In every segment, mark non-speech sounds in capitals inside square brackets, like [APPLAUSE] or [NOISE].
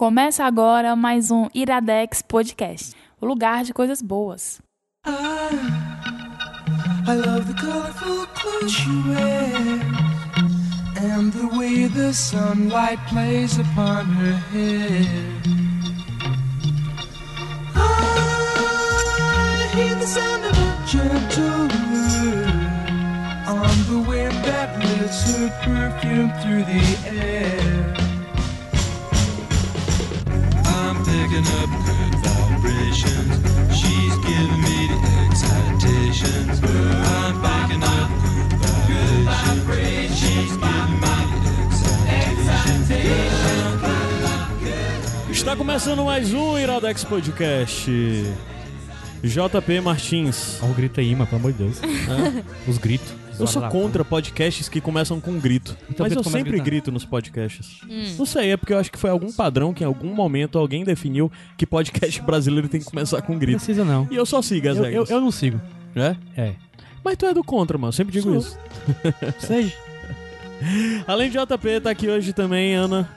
Começa agora mais um Iradex Podcast, o lugar de coisas boas. I love the colorful clothes you wear and the way the sunlight plays upon her hair. I hear the sound of a gentle word on the wind that lifts her perfume through the air. Picking up good vibrations. She's giving me the excitations. I'm picking up good vibrations. She's giving me the excitations. Está começando mais um Iradex Podcast. JP Martins. Olha o grito aí, mas pelo amor de Deus. Os gritos. Eu sou contra podcasts que começam com grito. Então mas eu começa sempre gritando. grito nos podcasts. Não sei, é porque eu acho que foi algum padrão que em algum momento alguém definiu que podcast brasileiro tem que começar com Não grito. precisa não. E eu só sigo as Eu, eu, regras. eu não sigo. É? É. Mas tu é do contra, mano. Eu sempre digo Sou. isso. [LAUGHS] Seja. [LAUGHS] Além de JP, tá aqui hoje também, Ana.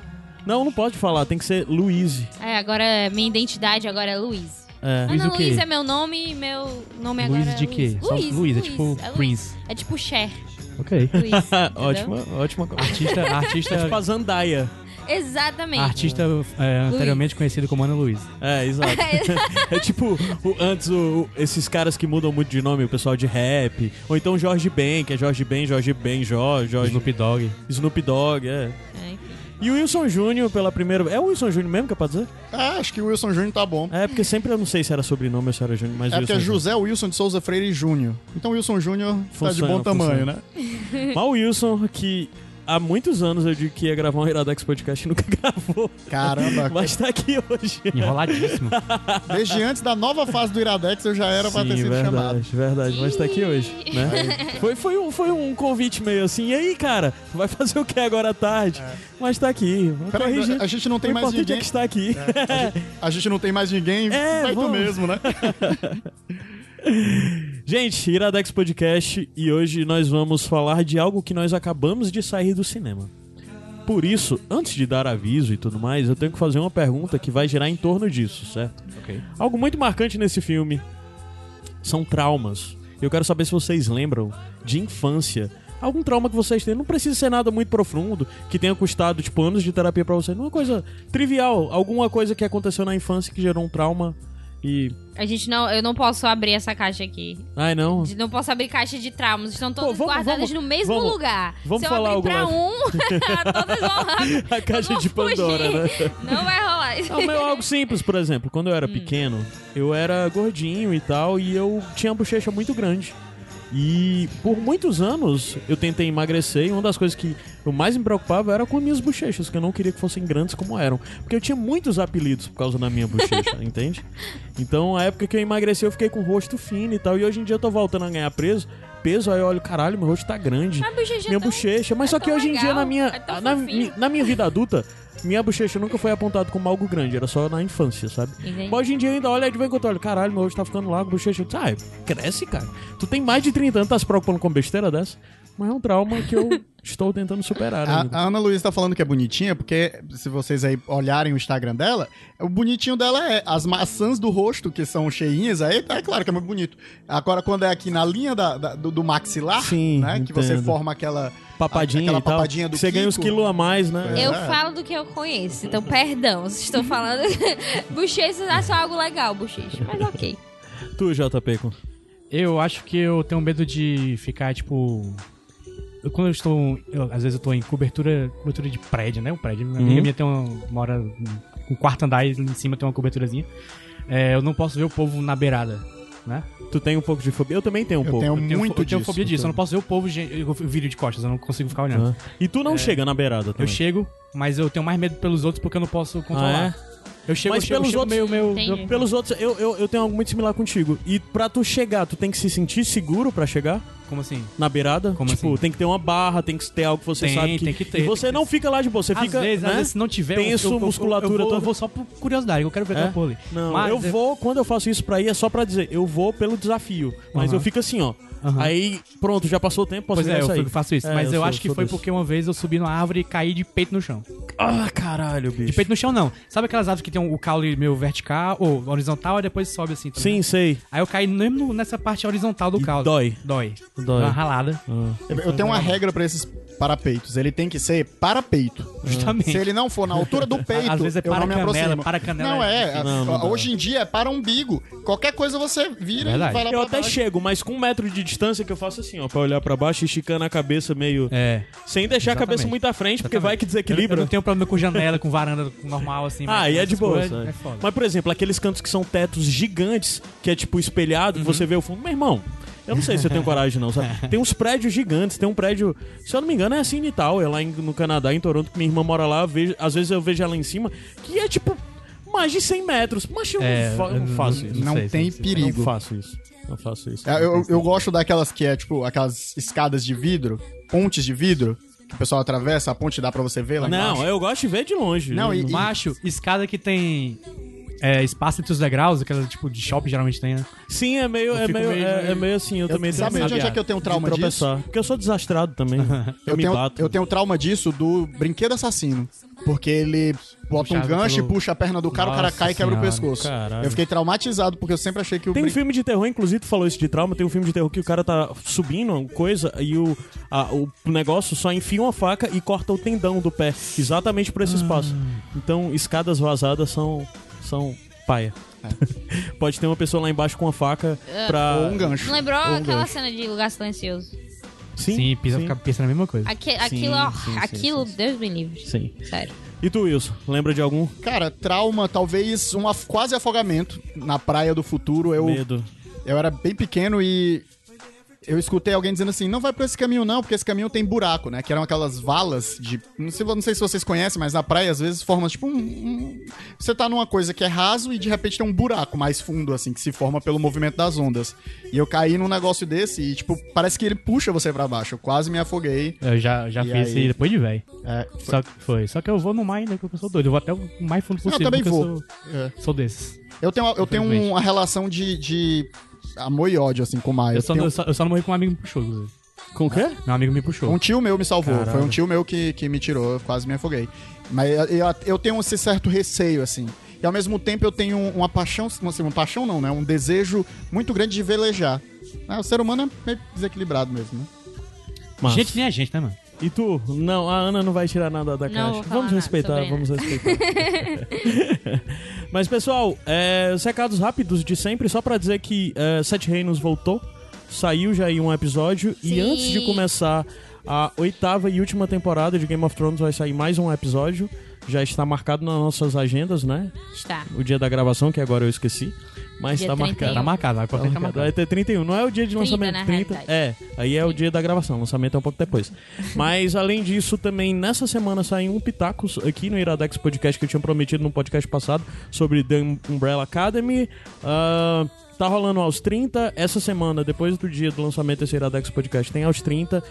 Não, não pode falar, tem que ser Luiz. É, agora minha identidade agora é Luiz. É. Luiz Ana quê? Luiz é meu nome e meu nome agora Luiz é de quê? Só Luiz. Luiz, é tipo é Prince. É tipo Cher. Ok. Luiz. [LAUGHS] ótima, ótima coisa. Artista, É artista, [LAUGHS] tipo a Zandaia. Exatamente. artista é, anteriormente conhecido como Ana Luiz. É, exato. [LAUGHS] é tipo, o- antes o- o- esses caras que mudam muito de nome, o pessoal de rap. Ou então Jorge Ben, que é Jorge Ben, Jorge Ben, Jorge, Jorge Snoop Dogg. Snoop Dogg, é. É. E o Wilson Júnior pela primeira É o Wilson Júnior mesmo que é pra dizer? Ah, acho que o Wilson Júnior tá bom. É, porque sempre eu não sei se era sobrenome ou se era Júnior, mas É porque Wilson é José Wilson de Souza Freire Júnior. Então o Wilson Júnior tá de Funciona, bom tamanho, funciona. né? Júnior. Mas o Wilson, que há muitos anos eu digo que ia gravar um Iradex Podcast e nunca [LAUGHS] gravou. Caramba, Mas tá aqui hoje. Enroladíssimo. desde antes da nova fase do Iradex eu já era pra ter Sim, sido verdade, chamado. verdade, mas tá aqui hoje, né? Foi, foi, um, foi um convite meio assim, e aí, cara, vai fazer o que agora à tarde? Mas tá aqui, Peraí, corrigir. a gente não tem o mais importante é ninguém. que está aqui. A gente não tem mais ninguém, [LAUGHS] É, vai tu vamos. mesmo, né? [LAUGHS] Gente, Iradex Podcast e hoje nós vamos falar de algo que nós acabamos de sair do cinema. Por isso, antes de dar aviso e tudo mais, eu tenho que fazer uma pergunta que vai girar em torno disso, certo? ok. Algo muito marcante nesse filme são traumas. Eu quero saber se vocês lembram de infância. Algum trauma que vocês têm. Não precisa ser nada muito profundo, que tenha custado, tipo, anos de terapia pra vocês. Uma coisa trivial. Alguma coisa que aconteceu na infância que gerou um trauma e... A gente não, eu não posso abrir essa caixa aqui. Ai, não. Não posso abrir caixa de traumas. Estão todas vamos- guardadas vamos- no mesmo vamos- lugar. vamos Se eu falar abrir pra um, [LAUGHS] todas vão [LAUGHS] A caixa de Pandora, né? Não vai rolar. Não, meu, algo simples, por exemplo. Quando eu era pequeno, eu era gordinho e tal, e eu tinha a bochecha muito grande. E por muitos anos eu tentei emagrecer e uma das coisas que eu mais me preocupava era com as minhas bochechas, que eu não queria que fossem grandes como eram. Porque eu tinha muitos apelidos por causa da minha bochecha, [LAUGHS] entende? Então, a época que eu emagreci, eu fiquei com o rosto fino e tal. E hoje em dia eu tô voltando a ganhar peso, peso aí eu olho, caralho, meu rosto tá grande. Minha é tão- bochecha. Mas é só que hoje em dia, legal, na minha, é na, na minha vida adulta, minha bochecha nunca foi apontada como algo grande, era só na infância, sabe? Entendi. Mas hoje em dia ainda olho aí de vez em quando eu olho, caralho, meu rosto tá ficando largo, bochecha. Ah, cresce, cara. Tu tem mais de 30 anos, tá se preocupando com besteira dessa? Mas é um trauma que eu estou tentando superar A, a Ana Luísa tá falando que é bonitinha, porque se vocês aí olharem o Instagram dela, o bonitinho dela é as maçãs do rosto, que são cheinhas, aí é claro que é muito bonito. Agora, quando é aqui na linha da- da- do, do maxilar, Sim, né, que você entendo. forma aquela... Papadinha aquela e tal. papadinha do Você ganha uns Kiko. quilos a mais, né? É. Eu falo do que eu conheço, então perdão, vocês estão falando. [LAUGHS] bochecha é só algo legal, bochecha. Mas ok. Tu, JP, com... Eu acho que eu tenho medo de ficar, tipo. Eu- quando eu estou. eu- às vezes eu tô em cobertura, cobertura de prédio, né? Um prédio. Minha Uhum. amiga minha tem uma. Mora um quarto andar e em cima tem uma coberturazinha. É, eu não posso ver o povo na beirada, né? Tu tem um pouco de fobia? Eu também tenho um Eu pouco. tenho Eu tenho, muito eu tenho disso. fobia disso. Eu não posso ver o povo eu vídeo de costas, eu não consigo ficar olhando. Ah. E tu não chega na beirada Eu também? chego, mas eu tenho mais medo pelos outros porque eu não posso controlar. Ah, Eu chego, Mas eu pelos eu chego outros- meio, meio, eu- Pelos outros, eu, eu, eu tenho algo muito similar contigo. E pra tu chegar, tu tem que se sentir seguro pra chegar Como assim? na beirada? Como tipo, assim? tem que ter uma barra, tem que ter algo que você Tem, sabe que... tem que ter, E você não fica lá de boa, você Às fica, vezes, né? às vezes, se não tiver... Tem eu- eu, eu- musculatura eu, vou, toda. eu vou só por curiosidade, eu quero ver É? ali. Não, Mas eu vou, quando eu faço isso pra ir, é só pra dizer, eu vou pelo desafio. Mas Aham. eu fico assim, ó. Aham. Aí, pronto, já passou o tempo, posso Pois é, eu faço isso. É, mas eu, sou- acho que foi desse. porque uma vez eu subi numa árvore e caí de peito no chão. Ah, caralho, bicho. De peito no chão, não. Sabe aquelas aves que tem o caule meio vertical, ou horizontal, e depois sobe assim? tá Sim, sei. Aí eu caí mesmo nessa parte horizontal do E caule. dói. Dói. Dói. Uma ralada. Ah. Eu, eu tenho uma regra pra esses parapeitos. Ele tem que ser para-peito. Justamente. Se ele não for na altura do peito, [LAUGHS] Às vezes é eu para não me canela, aproximo. para canela Não é é. Não, não dá. hoje em dia é para umbigo. Qualquer coisa você vira Verdade. e vai lá Eu pra até baixo. chego, mas com um metro de distância que eu faço assim, ó, pra olhar pra baixo, esticando a cabeça meio. É. Sem deixar a cabeça Exatamente. muito à frente, porque vai que Eu, eu desequilibra. não tenho problema com janela, com varanda normal, assim. Ah, e é de boa. É foda. Mas, por exemplo, aqueles cantos que são tetos gigantes, que é tipo espelhado, Uhum. que você vê o fundo. Meu irmão, eu não sei se eu tenho coragem, não, sabe? [LAUGHS] Tem uns prédios gigantes, tem um prédio, se eu não me engano, é assim em Natal, é lá em- no Canadá, em Toronto, que minha irmã mora lá, vejo- às vezes eu vejo ela em cima, que é tipo mais de 100 metros. Mas eu, É, não, fa- eu não não- faço isso. Não sei, tem sei. Eu perigo. Não faço isso. Não faço isso. É, Eu, eu gosto daquelas que é, tipo, aquelas escadas de vidro, pontes de vidro, que o pessoal atravessa, a ponte dá pra você ver lá Não, embaixo. eu gosto de ver de longe. Não, e- Macho, escada que tem é, espaço entre os degraus, aquela tipo de shopping geralmente tem, né? Sim, é meio, Eu é meio, meio- é, é meio assim, eu, também tenho Sabe onde é que eu tenho trauma disso? Porque eu sou desastrado também. [LAUGHS] eu, Eu me tenho, bato. eu tenho trauma disso do brinquedo assassino. Porque ele bota um Puxado gancho pelo- e puxa a perna do cara, o cara Nossa cai e quebra o Senhora, pescoço. caralho. Eu fiquei traumatizado, porque eu sempre achei que o Tem um brin- filme de terror, inclusive tu falou isso de trauma, tem um filme de terror que o cara tá subindo uma coisa e o, a- o negócio só enfia uma faca e corta o tendão do pé, exatamente por esse espaço. Então, escadas vazadas são, são paia. [LAUGHS] Pode ter uma pessoa lá embaixo com uma faca pra... Ou um gancho. Não lembrou Ou um aquela gancho. cena de Lugar Silencioso? Sim, Sim, pisa, sim, na mesma coisa. Aque- aquilo, ó, sim, sim, aquilo sim, Deus me livre. sim. Sério. E tu, Wilson, lembra de algum Cara, trauma, talvez um af- quase afogamento na praia do futuro. Eu, medo? eu era bem pequeno e eu escutei alguém dizendo assim: não vai por esse caminho, não, porque esse caminho tem buraco, né? Que eram aquelas valas de. Não sei, não sei se vocês conhecem, mas na praia às vezes forma tipo um, um- Você tá numa coisa que é raso e de repente tem um buraco mais fundo, assim, que se forma pelo movimento das ondas. E eu caí num negócio desse e, tipo, parece que ele puxa você pra baixo. Eu quase me afoguei. Eu já, já fiz aí? isso depois de velho. É, Só que foi. Só que eu vou no mar ainda, porque eu sou doido. Eu vou até o mais fundo eu possível. também porque vou. Eu sou, É. sou desses. Eu tenho, eu tenho uma relação de, de amor e ódio, assim, com o. Eu só, tenho- eu, só, eu só não morri com um amigo que me puxou. inclusive. Com o quê? Meu amigo me puxou. Um tio meu me salvou. Caralho. Foi um tio meu que, que me tirou. Eu quase me afoguei. Mas eu, eu- eu tenho esse certo receio, assim. E ao mesmo tempo eu tenho uma paixão, assim, uma paixão não, né? Um desejo muito grande de velejar. Ah, o ser humano é meio desequilibrado mesmo, né? Massa. Gente nem a gente, né, mano? E tu? Não, a Ana não vai tirar nada da Não caixa. falar Vamos respeitar, vamos respeitar. [LAUGHS] Mas, pessoal, é, os recados rápidos de sempre, só pra dizer que é, Sete Reinos voltou. Saiu já aí um episódio. E Sim. antes de começar a oitava e última temporada de Game of Thrones, vai sair mais um episódio. Já está marcado nas nossas agendas, né? Está. O dia da gravação, que agora eu esqueci. Mas Dia está 31. marcado. Tá marcado, a Tá tá marcado. Vai ter 31. Não é o dia de 30, lançamento. na 30. realidade. É, aí é o dia da gravação. O lançamento é um pouco depois. [LAUGHS] Mas, além disso, também nessa semana saiu um Pitacos aqui no Iradex Podcast que eu tinha prometido no podcast passado sobre The Umbrella Academy. Ah, Tá rolando aos 30. Essa semana, depois do dia do lançamento desse Iradex Podcast, tem aos 30.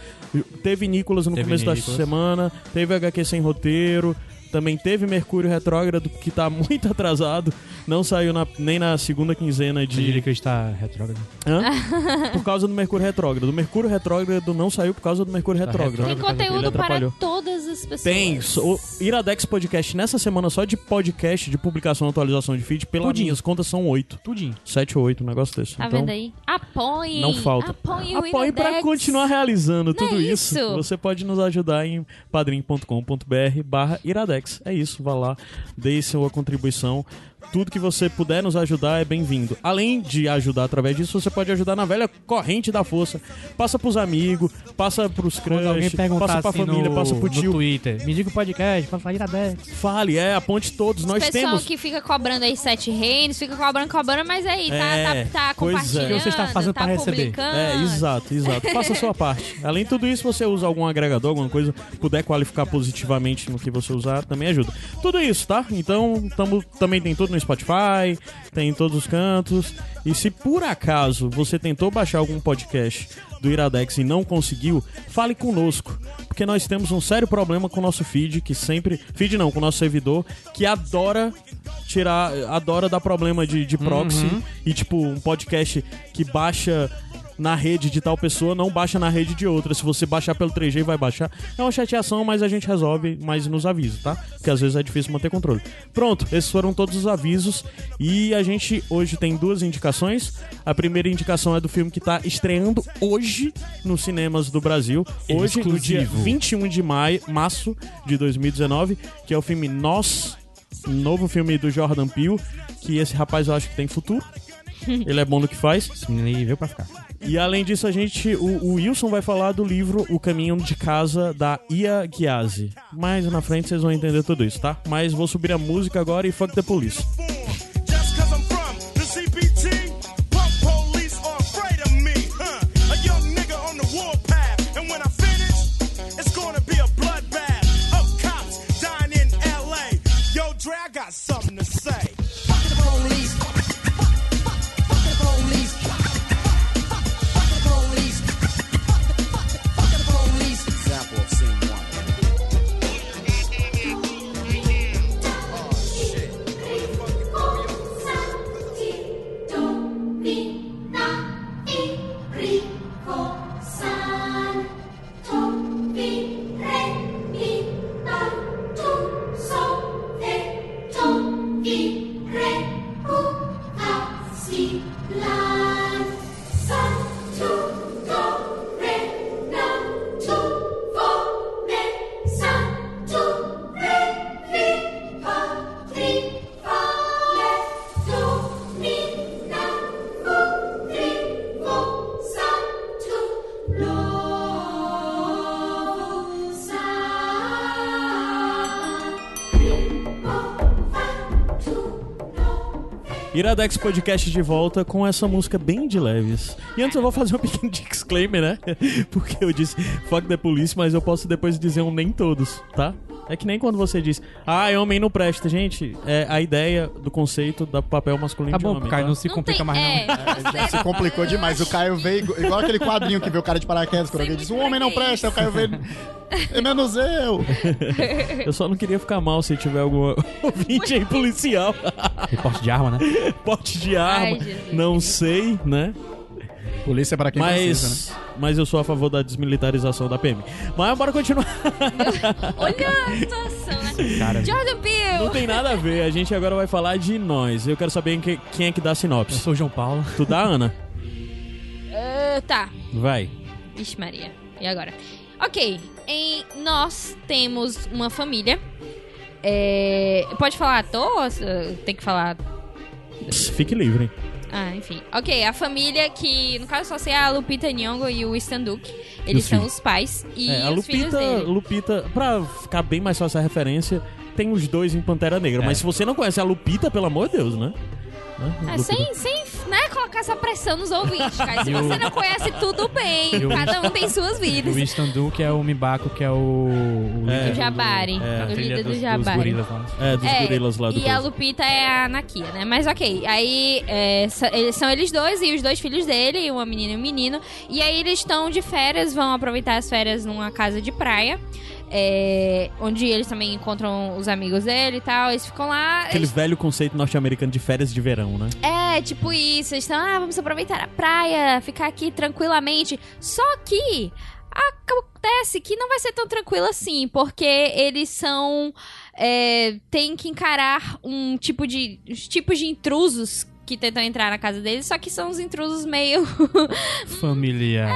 Teve Nicolas no Teve começo da Nicolas. semana. Teve HQ sem roteiro. Também teve Mercúrio Retrógrado, que tá muito [LAUGHS] atrasado. Não saiu na- nem na segunda quinzena Eu diria de. que está retrógrado. Hã? [LAUGHS] Por causa do Mercúrio Retrógrado. O Mercúrio Retrógrado não saiu por causa do Mercúrio Retrógrado. Tem Ele conteúdo para todas as pessoas. Tem. O Iradex Podcast nessa semana só de podcast, de publicação e atualização de feed, pelas Tudinho. minhas contas são oito. Tudinho. Sete ou oito, um negócio desse. Tá então, vendo aí? Apoiem. Não falta. Apoiem o Apoie pra Iradex. continuar realizando Não tudo é isso. isso? Você pode nos ajudar em padrim.com.br barra iradex. É isso, vá lá, dê sua contribuição. Tudo que você puder nos ajudar é bem-vindo. Além de ajudar através disso, você pode ajudar na velha corrente da força. Passa pros amigos, passa pros Quando alguém crush, perguntar passa pra assim família, no, passa pro no tio. Twitter, me diga o podcast, pra falar Iradex. Fale, é, aponte todos. Nós Pessoal temos. que fica cobrando aí sete reinos, fica cobrando, cobrando, mas aí, tá, É, tá, tá pois é. compartilhando, O que você está fazendo tá pra receber? É, exato, exato. Faça a sua parte. Além de tudo isso, você usa algum agregador, alguma coisa, puder qualificar positivamente no que você usar, também ajuda. Tudo isso, tá? Então, tamo, também tem tudo no Spotify, tem em todos os cantos. E se por acaso você tentou baixar algum podcast do Iradex e não conseguiu, fale conosco. Porque nós temos um sério problema com o nosso feed, que sempre. Feed não, com o nosso servidor, que adora tirar. Adora dar problema de, de proxy. E, tipo, um podcast que baixa na rede de tal pessoa, não baixa na rede de outra. Se você baixar pelo 3G, vai baixar. É uma chateação, mas a gente resolve, mas nos avisa, tá? Porque às vezes é difícil manter controle. Pronto, esses foram todos os avisos. E a gente hoje tem duas indicações. A primeira indicação é do filme que tá estreando hoje nos cinemas do Brasil. Hoje, no dia Exclusivo. 21 de maio, março de 2019, que é o filme Nós, um novo filme do Jordan Peele, que esse rapaz eu acho que tem futuro. [LAUGHS] Ele é bom no que faz. Esse menino aí veio pra ficar. E além disso, a gente. O, o Wilson vai falar do livro O Caminho de Casa da Ia Guiazzi. Mais na frente vocês vão entender tudo isso, tá? Mas vou subir a música agora e fuck the police. Cause Iradex Podcast de volta com essa música bem de leves. E antes eu vou fazer um pequeno [LAUGHS] disclaimer, né? Porque eu disse fuck the police, mas eu posso depois dizer um nem todos, tá? É que nem quando você diz, ah, homem não presta. Gente, é a ideia do conceito do papel masculino Tá de bom, homem. Caio, tá? não se complica mais é, não. Já se complicou demais. O Caio veio igual- aquele quadrinho que vê o cara de paraquedas quando alguém diz: O homem não presta. O Caio veio. É menos eu. [LAUGHS] Eu só não queria ficar mal se tiver algum ouvinte aí policial. Reporte de arma, né? [LAUGHS] Porte de arma. Ai, não sei, né? Polícia é pra quem precisa, né? Mas, mas eu sou a favor da desmilitarização da PM. Mas bora continuar. [LAUGHS] olha a situação, né? Cara, Jordan Não Peele. tem nada a ver. A gente agora vai falar de nós. Eu quero saber quem, é que dá eu sinopse. sou o João Paulo. Tu dá, Ana? Ah, tá. Vai. Vixe Maria. E agora? Ok. Em nós temos uma família. É, Pode falar à toa? ou Tem que falar. Pss, Fique livre. Ah, enfim. Ok, a família que, no caso, só sei a Lupita Nyong'o e o Stan Duke. Eles Os são filhos. os pais e É, a os filhos Lupita, dele. Lupita, pra ficar bem mais fácil a referência, tem os dois em Pantera Negra. É. Mas se você não conhece a Lupita, pelo amor de Deus, né? Né? É, sem, sem né, colocar essa pressão nos ouvintes, cara. Se [LAUGHS] o- você não conhece, tudo bem. [LAUGHS] E o- Cada um tem suas vidas. O Winston Duke é o Mibako, que é o... o É. líder O Jabari. da O líder do Jabari. gorilas lá. É, dos gorilas lá do E a coisa. Lupita é a Anakia, né? Mas ok, aí é, sa- eles- são eles dois e os dois filhos dele, uma menina e um menino. E aí eles estão de férias, vão aproveitar as férias numa casa de praia. É, onde eles também encontram os amigos dele e tal. Eles ficam lá. Aquele velho conceito norte-americano de férias de verão, né? É, tipo isso. Eles estão, ah, vamos aproveitar a praia, ficar aqui tranquilamente. Só que acontece que não vai ser tão tranquilo assim, porque eles são. É, tem que encarar um tipo de. os tipos de intrusos que tentam entrar na casa deles, só que são os intrusos meio [LAUGHS] Familiar.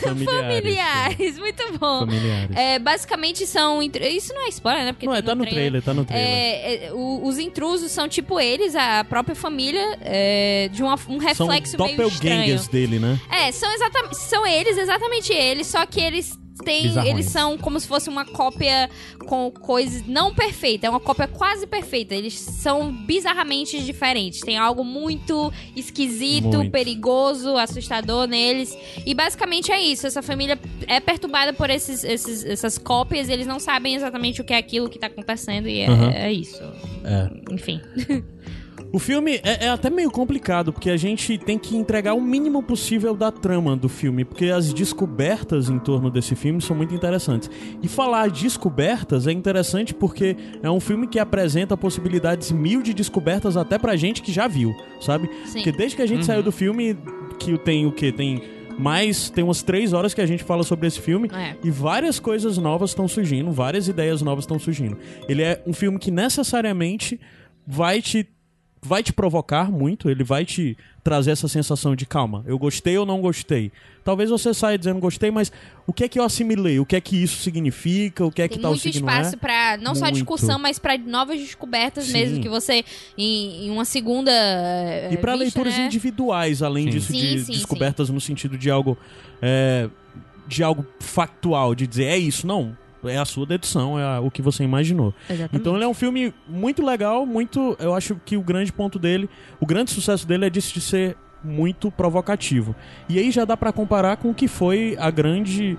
Familiares. familiares. Muito bom. Familiares. É, basicamente são. Isso não é spoiler, né? Porque não, é, tá no trailer, tá no trailer. É, é, os intrusos são tipo eles, a própria família, é, de uma- um São reflexo meio estranho. doppelgangers dele, né? É, são exatamente. São eles, exatamente eles, só que eles têm. Bizarrões. Eles são como se fosse uma cópia com coisas. Não perfeita, é uma cópia quase perfeita. Eles são bizarramente diferentes. Tem algo muito esquisito, Muito. perigoso, assustador neles. E basicamente é isso. Essa família é perturbada por esses, esses- essas cópias. Eles não sabem exatamente o que é aquilo que tá acontecendo. E é, Aham. é isso. É. Enfim. [LAUGHS] O filme é, é até meio complicado, porque a gente tem que entregar o mínimo possível da trama do filme, porque as descobertas em torno desse filme são muito interessantes. E falar descobertas é interessante porque é um filme que apresenta possibilidades mil de descobertas até pra gente que já viu, sabe? Sim. Porque desde que a gente saiu do filme, que tem o quê? Tem Mas tem umas três horas que a gente fala sobre esse filme É. e várias coisas novas estão surgindo, várias ideias novas estão surgindo. Ele é um filme que necessariamente vai te vai te provocar muito, ele vai te trazer essa sensação de calma, eu gostei ou não gostei. Talvez você saia dizendo gostei, mas o que é que eu assimilei? O que é que isso significa? O que é que Tem tal muito espaço pra não só Muito. discussão, mas pra novas descobertas Sim. mesmo, que você, em, em uma segunda. eh, E pra vista, leituras né? individuais, além Sim. disso, Sim, de sim, descobertas no sentido de algo. é, de algo factual, de dizer é isso, não. É a sua dedução, é a- o que você imaginou. Exatamente. Então ele é um filme muito legal, muito. Eu acho que o grande ponto dele, o grande sucesso dele é disso de ser muito provocativo. E aí já dá pra comparar com o que foi a grande.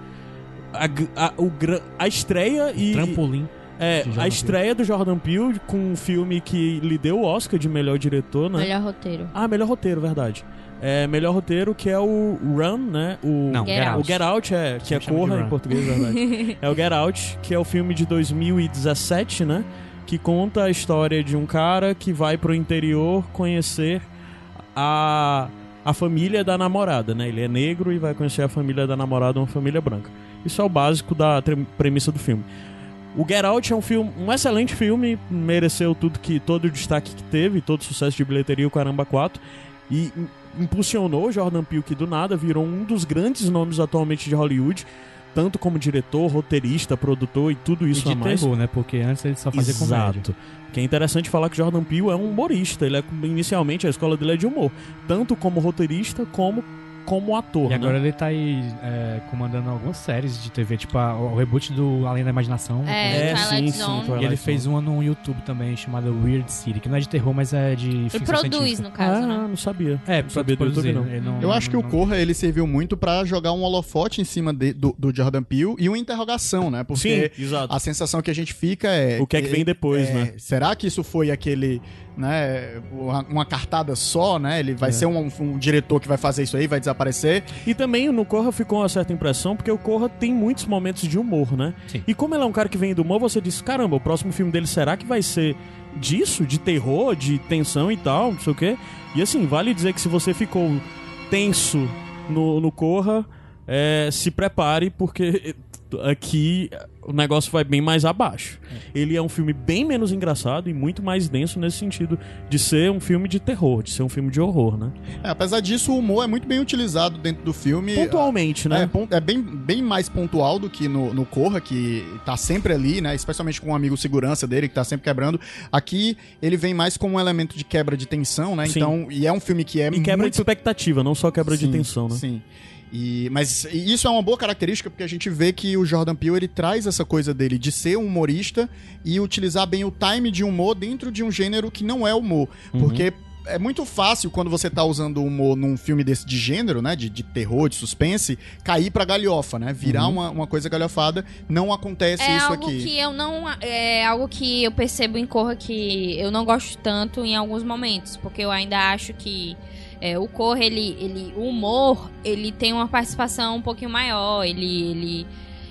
A, a, o, a estreia e. Trampolim. É, a Peele. estreia do Jordan Peele com um filme que lhe deu o Oscar de melhor diretor, né? Melhor roteiro. Ah, melhor roteiro, verdade. É, melhor roteiro que é o Run, né? O, Não, Get Out. o. Get Out, é, que é Corra em português, verdade. [LAUGHS] é o Get Out, que é o filme de 2017, né? Que conta a história de um cara que vai pro interior conhecer a, a família da namorada, né? Ele é negro e vai conhecer a família da namorada, uma família branca. Isso é o básico da premissa do filme. O Get Out é um filme, um excelente filme, mereceu tudo que todo o destaque que teve, todo o sucesso de bilheteria, o Caramba 4, e impulsionou Jordan Peele que do nada virou um dos grandes nomes atualmente de Hollywood, tanto como diretor, roteirista, produtor e tudo E isso de a mais. terror, né? Porque antes ele só fazia comédia. Exato. Que é interessante falar que Jordan Peele é um humorista. Ele é inicialmente a escola dele é de humor, tanto como roteirista como como ator. E agora né? ele tá aí é, comandando algumas séries de TV, tipo a- o reboot do Além da Imaginação. É, É, Twilight sim, sim, Zone. Twilight E ele fez uma no YouTube também, chamada Weird City, que não é de terror, mas é de Ele ficção produz, científica. no caso, ah, né? não sabia. É, não sabia do produzir. YouTube, não. ele não- Eu acho que o Corra ele serviu muito pra jogar um holofote em cima de- do, do Jordan Peele e uma interrogação, né? Porque Sim, exato. a sensação que a gente fica é. O que é que vem depois, é, né? Será que isso foi aquele. Né, uma, cartada só, né? Ele É. vai ser um, um diretor que vai fazer isso aí, vai desaparecer. E também no Corra ficou uma certa impressão, porque o Corra tem muitos momentos de humor, né? Sim. E como ele é um cara que vem do humor, você diz, caramba, o próximo filme dele será que vai ser disso? De terror, de tensão e tal, não sei o quê? E assim, vale dizer que se você ficou tenso no, no Corra, é, se prepare, porque aqui o negócio vai bem mais abaixo. Ele é um filme bem menos engraçado e muito mais denso nesse sentido de ser um filme de terror, de ser um filme de horror, né? É, apesar disso, o humor é muito bem utilizado dentro do filme. Pontualmente, né? É, é bem, bem mais pontual do que no, no Corra, que tá sempre ali, né? Especialmente com um amigo segurança dele, que tá sempre quebrando. Aqui, ele vem mais como um elemento de quebra de tensão, né? Sim. Então, e é um filme que é E quebra muito... de expectativa, não só quebra de Sim, tensão, né? Sim. E, mas isso é uma boa característica porque a gente vê que o Jordan Peele ele traz essa coisa dele de ser um humorista e utilizar bem o time de humor dentro de um gênero que não é humor. Uhum. Porque é muito fácil quando você tá usando humor num filme desse de gênero, né? De, de terror, de suspense, cair pra galhofa, né? Virar uma, uma coisa galhofada. Não acontece É isso algo aqui. que eu não. É algo que eu percebo em Corra que eu não gosto tanto em alguns momentos. Porque eu ainda acho que é, o Corra, ele, ele. O humor, ele tem uma participação um pouquinho maior. Ele. ele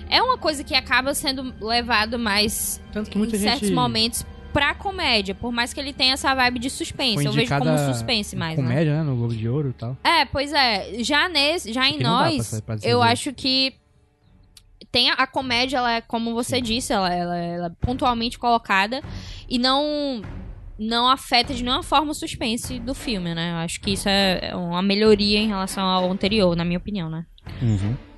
é uma coisa que acaba sendo levado mais em certos gente momentos pra comédia. Por mais que ele tenha essa vibe de suspense. Eu vejo como suspense mais, né? comédia, né? No Globo de Ouro e tal. É, pois é. Já nesse, já em nós, pra- pra eu acho que tem a, a comédia, ela é, como você disse, ela, ela, ela é pontualmente colocada e não não afeta de nenhuma forma o suspense do filme, né? Eu acho que isso é é uma melhoria em relação ao anterior, na minha opinião, né?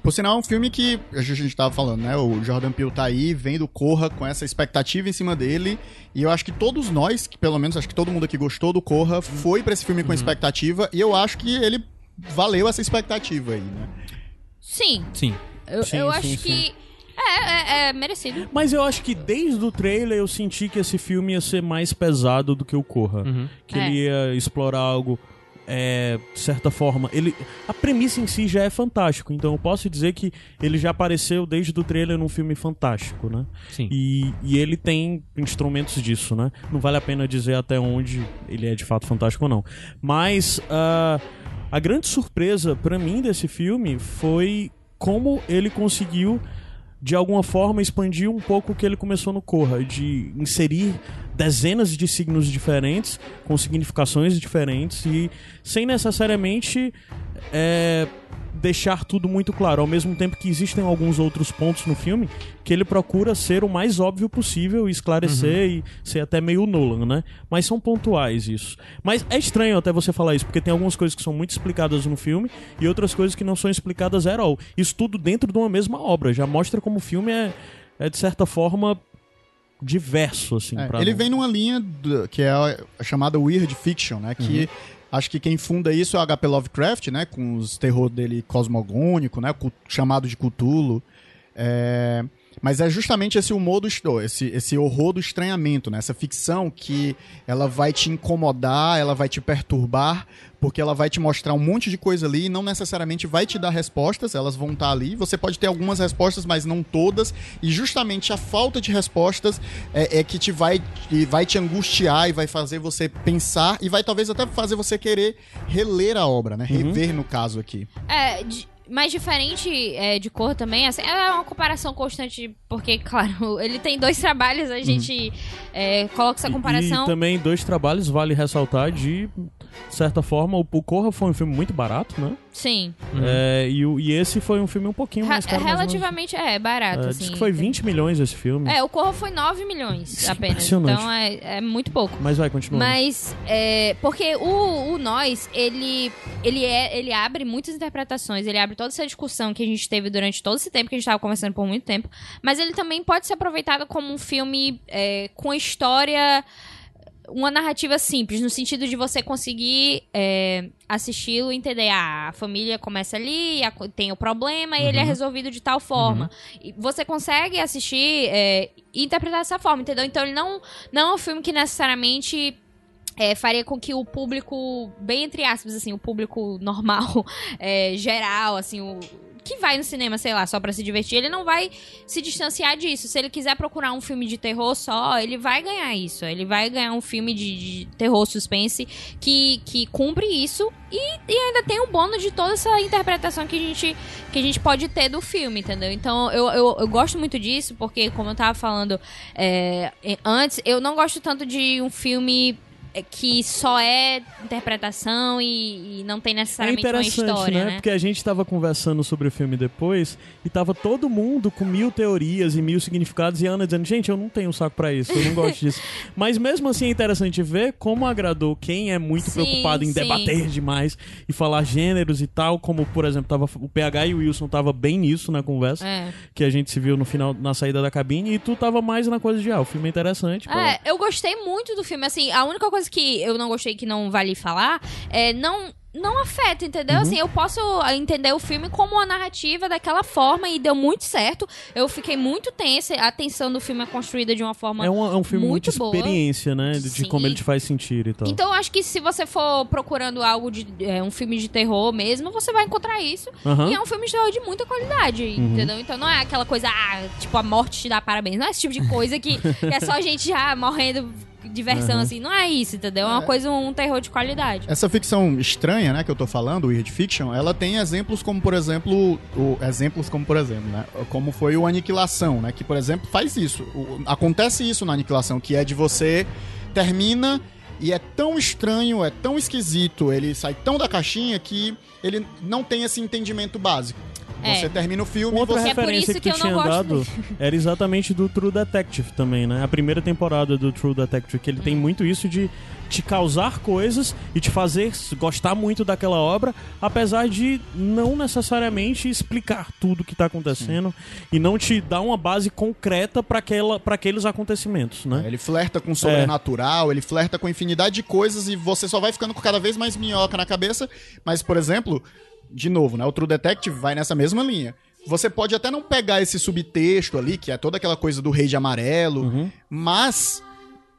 Por sinal, é um filme que a gente tava falando, né? O Jordan Peele tá aí, vendo Corra com essa expectativa em cima dele. E eu acho que todos nós, que pelo menos acho que todo mundo aqui gostou do Corra, foi pra esse filme com expectativa. E eu acho que ele valeu essa expectativa aí, né? Sim, Sim. eu, Sim, eu sim, acho sim. que é, é, é merecido. Mas eu acho que desde o trailer eu senti que esse filme ia ser mais pesado do que o Corra. Uhum. Que É. ele ia explorar algo, é, de certa forma. Ele, a premissa em si já é fantástico, então eu posso dizer que ele já apareceu desde o trailer num filme fantástico, né? Sim. E, e ele tem instrumentos disso, né? Não vale a pena dizer até onde ele é de fato fantástico ou não. Mas ah, a grande surpresa pra mim desse filme foi como ele conseguiu de alguma forma expandir um pouco o que ele começou no Corra, de inserir dezenas de signos diferentes, com significações diferentes e sem necessariamente é, deixar tudo muito claro, ao mesmo tempo que existem alguns outros pontos no filme que ele procura ser o mais óbvio possível e esclarecer e ser até meio Nolan, né? Mas são pontuais isso. Mas é estranho até você falar isso, porque tem algumas coisas que são muito explicadas no filme e outras coisas que não são explicadas at all. Isso tudo dentro de uma mesma obra, já mostra como o filme é, é de certa forma diverso assim, É, pra ele não- vem numa linha do- que é a, a chamada Weird Fiction, né? Que Uhum. Acho que quem funda isso é o HP Lovecraft, né? Com os terror dele cosmogônico, né? chamado de Cthulhu. É, Mas é justamente esse humor do esse, esse horror do estranhamento, né? Essa ficção que ela vai te incomodar, ela vai te perturbar, porque ela vai te mostrar um monte de coisa ali e não necessariamente vai te dar respostas, elas vão estar ali. Você pode ter algumas respostas, mas não todas. E justamente a falta de respostas é, é que te vai, e vai te angustiar e vai fazer você pensar e vai talvez até fazer você querer reler a obra, né? Rever no caso aqui. É, de- mas diferente é, de cor também, assim, é uma comparação constante, porque, [LAUGHS] claro, ele tem dois trabalhos, a gente é, coloca essa E- comparação. E também dois trabalhos vale ressaltar de certa forma o, o Corra foi um filme muito barato, né? Sim. É, e, o- e esse foi um filme um pouquinho mais caro. menos. relativamente, é, barato, É, assim. diz que foi 20 milhões esse filme. É, o Corra foi 9 milhões apenas, Impressionante. então é, é muito pouco. Mas vai, continua. Mas, é, porque o, o Nós, ele, ele, é, ele abre muitas interpretações, ele abre toda essa discussão que a gente teve durante todo esse tempo, que a gente estava conversando por muito tempo, mas ele também pode ser aproveitado como um filme é, com história, uma narrativa simples, no sentido de você conseguir é, assisti-lo e entender, ah, a família começa ali, a tem o problema e ele é resolvido de tal forma. E você consegue assistir é, e interpretar dessa forma, entendeu? Então ele não, não é um filme que necessariamente é, faria com que o público, bem entre aspas, assim, o público [LAUGHS] normal, é, geral, assim, o que vai no cinema, sei lá, só pra se divertir, ele não vai se distanciar disso. Se ele quiser procurar um filme de terror só, ele vai ganhar isso. Ele vai ganhar um filme de, de terror suspense que, que cumpre isso e, e ainda tem o bônus de toda essa interpretação que a gente, que a gente pode ter do filme, entendeu? Então eu, eu, eu gosto muito disso, porque, como eu tava falando é, antes, eu não gosto tanto de um filme que só é interpretação e, e não tem É necessariamente uma interessante, história, né? né? Porque a gente tava conversando sobre o filme depois e tava todo mundo com mil teorias e mil significados e a Ana dizendo, gente, eu não tenho saco pra isso, eu não gosto disso. [LAUGHS] Mas mesmo assim é interessante ver como agradou quem é muito Sim, preocupado em sim. debater demais e falar gêneros e tal, como, por exemplo, tava, o PH e o Wilson tava bem nisso na conversa, É. que a gente se viu no final, na saída da cabine, e tu tava mais na coisa de, ah, o filme é interessante, pô. É, eu gostei muito do filme. Assim, a única coisa que eu não gostei que não vale falar é não. Não afeta, entendeu? Uhum. Assim, eu posso entender o filme como uma narrativa daquela forma e deu muito certo. Eu fiquei muito tensa. A tensão do filme é construída de uma forma. É um, é um filme muito, boa. experiência, né? De, de Sim. como ele te faz sentir e tal. Então, eu acho que se você for procurando algo de. é, um filme de terror mesmo, você vai encontrar isso. Aham. E é um filme de terror de muita qualidade, Uhum. entendeu? Então não é aquela coisa, ah, tipo, a morte te dá parabéns. Não é esse tipo de coisa que, que é só gente já morrendo de diversão, Uhum. assim. Não é isso, entendeu? É uma coisa, um terror de qualidade. Essa ficção estranha, né, que eu tô falando, Weird Fiction, ela tem exemplos como, por exemplo, o, exemplos como, por exemplo, né, como foi o Aniquilação, né, que, por exemplo, faz isso. O- acontece isso na Aniquilação, que é de você termina e é tão estranho, é tão esquisito, ele sai tão da caixinha que ele não tem esse entendimento básico. É. Você termina o filme e Outra você... é por referência isso que, que tu tinha gosto dado [LAUGHS] era exatamente do True Detective também, né? A primeira temporada do True Detective, que ele Hum. tem muito isso de te causar coisas e te fazer gostar muito daquela obra, apesar de não necessariamente explicar tudo que tá acontecendo e não te dar uma base concreta para aqueles acontecimentos, né? Ele flerta com o sobrenatural, ele flerta com infinidade de coisas e você só vai ficando com cada vez mais minhoca na cabeça. Mas, por exemplo, de novo, né? O True Detective vai nessa mesma linha. Você pode até não pegar esse subtexto ali, que é toda aquela coisa do rei de amarelo, Uhum. mas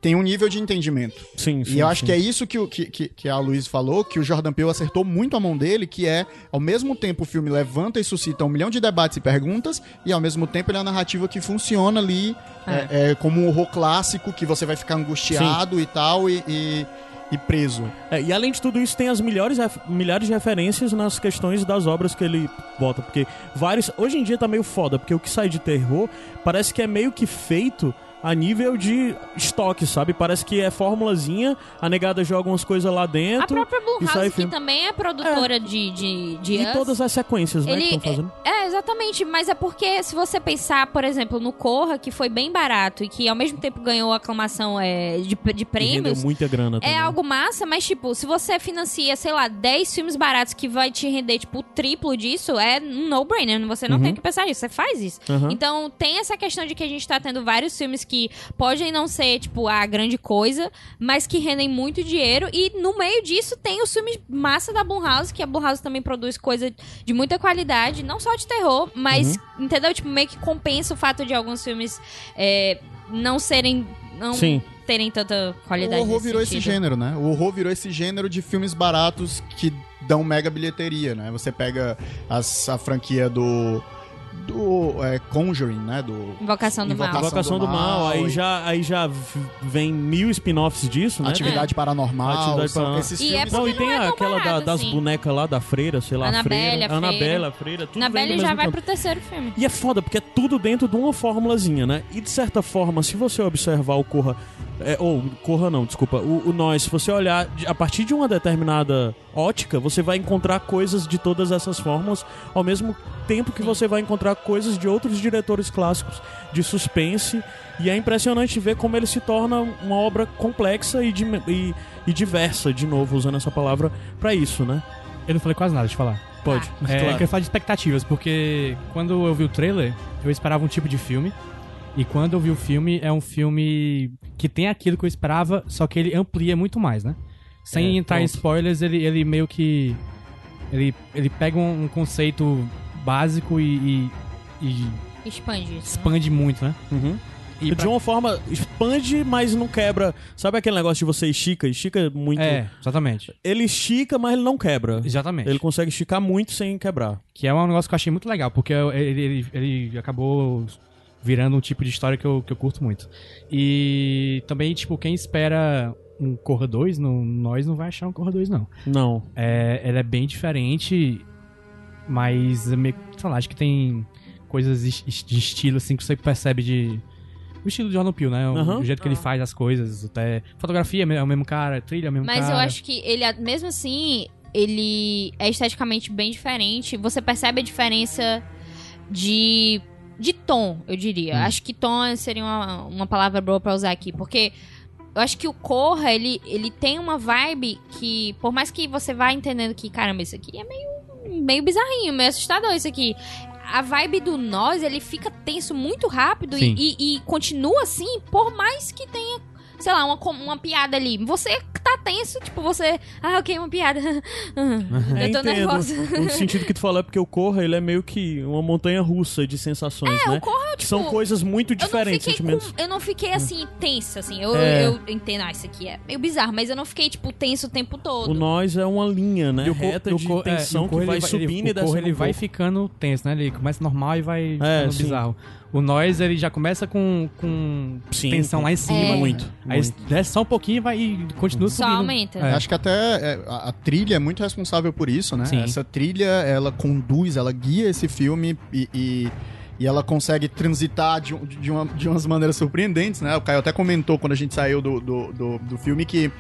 tem um nível de entendimento. Sim, sim. E eu acho sim. que é isso que, o- que, que, que a Luiz falou, que o Jordan Peele acertou muito a mão dele, que é, ao mesmo tempo, o filme levanta e suscita um milhão de debates e perguntas, e ao mesmo tempo ele é uma narrativa que funciona ali é, é, como um horror clássico, que você vai ficar angustiado e tal, e, e, e preso. É, e além de tudo isso, tem as melhores, milhares de referências nas questões das obras que ele bota. Porque vários. Hoje em dia tá meio foda, porque o que sai de terror parece que é meio que feito a nível de estoque, sabe? Parece que é formulazinha, a negada joga umas coisas lá A dentro. própria e sai Blumhouse, que também é produtora de, de, de E Us, todas as sequências, né, que estão fazendo. é, é, exatamente, mas é porque se você pensar, por exemplo, no Corra, que foi bem barato e que ao mesmo tempo ganhou aclamação é, de, de rendeu prêmios, muita grana também. é algo massa, mas tipo, se você financia, sei lá, 10 filmes baratos que vai te render tipo o triplo disso, é um no-brainer, você não tem que pensar nisso, você faz isso. Uhum. Então, tem essa questão de que a gente tá tendo vários filmes que podem não ser, tipo, a grande coisa, mas que rendem muito dinheiro. E no meio disso tem os filmes massa da Blumhouse, que a Blumhouse também produz coisa de muita qualidade, não só de terror, mas, Uhum. entendeu? Tipo, meio que compensa o fato de alguns filmes é, não serem. Não Sim. terem tanta O qualidade. horror nesse virou esse sentido. gênero, né? O horror virou esse gênero de filmes baratos que dão mega bilheteria, né? Você pega as- a franquia do. Do é, Conjuring, né? Do. Invocação do Mal. Invocação Invocação do, do Mal, aí e- já, aí já vem mil spin-offs disso, né? Atividade Paranormal. Atividade Paranormal. Esses E é Não, e tem não é aquela da- das assim. bonecas lá da freira, sei lá, Annabelle, freira. a freira. Anabelle, a freira, tudo Belly já vai campo. pro terceiro filme. E é foda, porque é tudo dentro de uma formulazinha, né? E de certa forma, se você observar o Corra. É, ou, Corra não, desculpa. O, o Nós, se você olhar de- a partir de uma determinada ótica, você vai encontrar coisas de todas essas fórmulas, ao mesmo tempo que você vai encontrar coisas de outros diretores clássicos de suspense. E é impressionante ver como ele se torna uma obra complexa e, e- e diversa, de novo, usando essa palavra, pra isso, né? Eu não falei quase nada, eu falar. Pode. É, claro. eu quero falar de expectativas, porque quando eu vi o trailer, eu esperava um tipo de filme. E quando eu vi o filme, é um filme que tem aquilo que eu esperava, só que ele amplia muito mais, né? Sem É, entrar em pronto. spoilers, ele, ele meio que. Ele, ele pega um, um conceito básico e, e- e Expande isso. né? expande muito, né? Uhum. E de pra- uma forma, expande, mas não quebra. Sabe aquele negócio de você estica? Estica muito. É, exatamente. Ele estica, mas ele não quebra. Exatamente. Ele consegue esticar muito sem quebrar. Que é um negócio que eu achei muito legal, porque ele, ele, ele acabou virando um tipo de história que eu, que eu curto muito. E também, tipo, quem espera um Corra 2, não, nós não vai achar um Corra 2, não. Não. É, ele é bem diferente, mas, é meio- sei lá, acho que tem coisas de estilo, assim, que você percebe de... O estilo de Jordan Peele, né? O, Aham. o jeito que ele faz as coisas, até... Fotografia é o mesmo cara, trilha é o mesmo Mas cara. eu acho que ele, mesmo assim, ele é esteticamente bem diferente. Você percebe a diferença de, de tom, eu diria. Hum. Acho que tom seria uma, uma palavra boa pra usar aqui, porque eu acho que o Corra, ele, ele tem uma vibe que, por mais que você vá entendendo que, caramba, isso aqui é meio, meio bizarrinho, meio assustador isso aqui. A vibe do nós, ele fica tenso muito rápido e, e- e continua assim, por mais que tenha, sei lá, uma, uma piada ali. Você tá tenso, tipo, você. Ah, ok, uma piada. É, eu tô entendo. nervosa. O sentido que tu falou é porque o Corra, ele é meio que uma montanha russa de sensações, né? o Corra, que são tipo, coisas muito Eu diferentes, fiquei sentimentos. com, eu não fiquei assim, tensa, assim. Eu, É. eu entendo, ah, isso aqui é meio bizarro, mas eu não fiquei, tipo, tenso o tempo todo. O nós é uma linha, né? E o Reta o de é, tensão o corra, que vai subindo ele, e o descendo corra, ele um vai pouco. ficando tenso, né? Ele começa normal e vai É, ficando sim. O Noise, ele já começa com, com Sim, tensão lá em cima. É. Muito, Aí muito. desce só um pouquinho e vai e continua Só subindo. aumenta. É. Acho que até é, a, a trilha é muito responsável por isso, né? Sim. Essa trilha, ela conduz, ela guia esse filme e, e, e ela consegue transitar de, um- de, uma, de umas maneiras surpreendentes, né? O Caio até comentou quando a gente saiu do, do, do, do filme que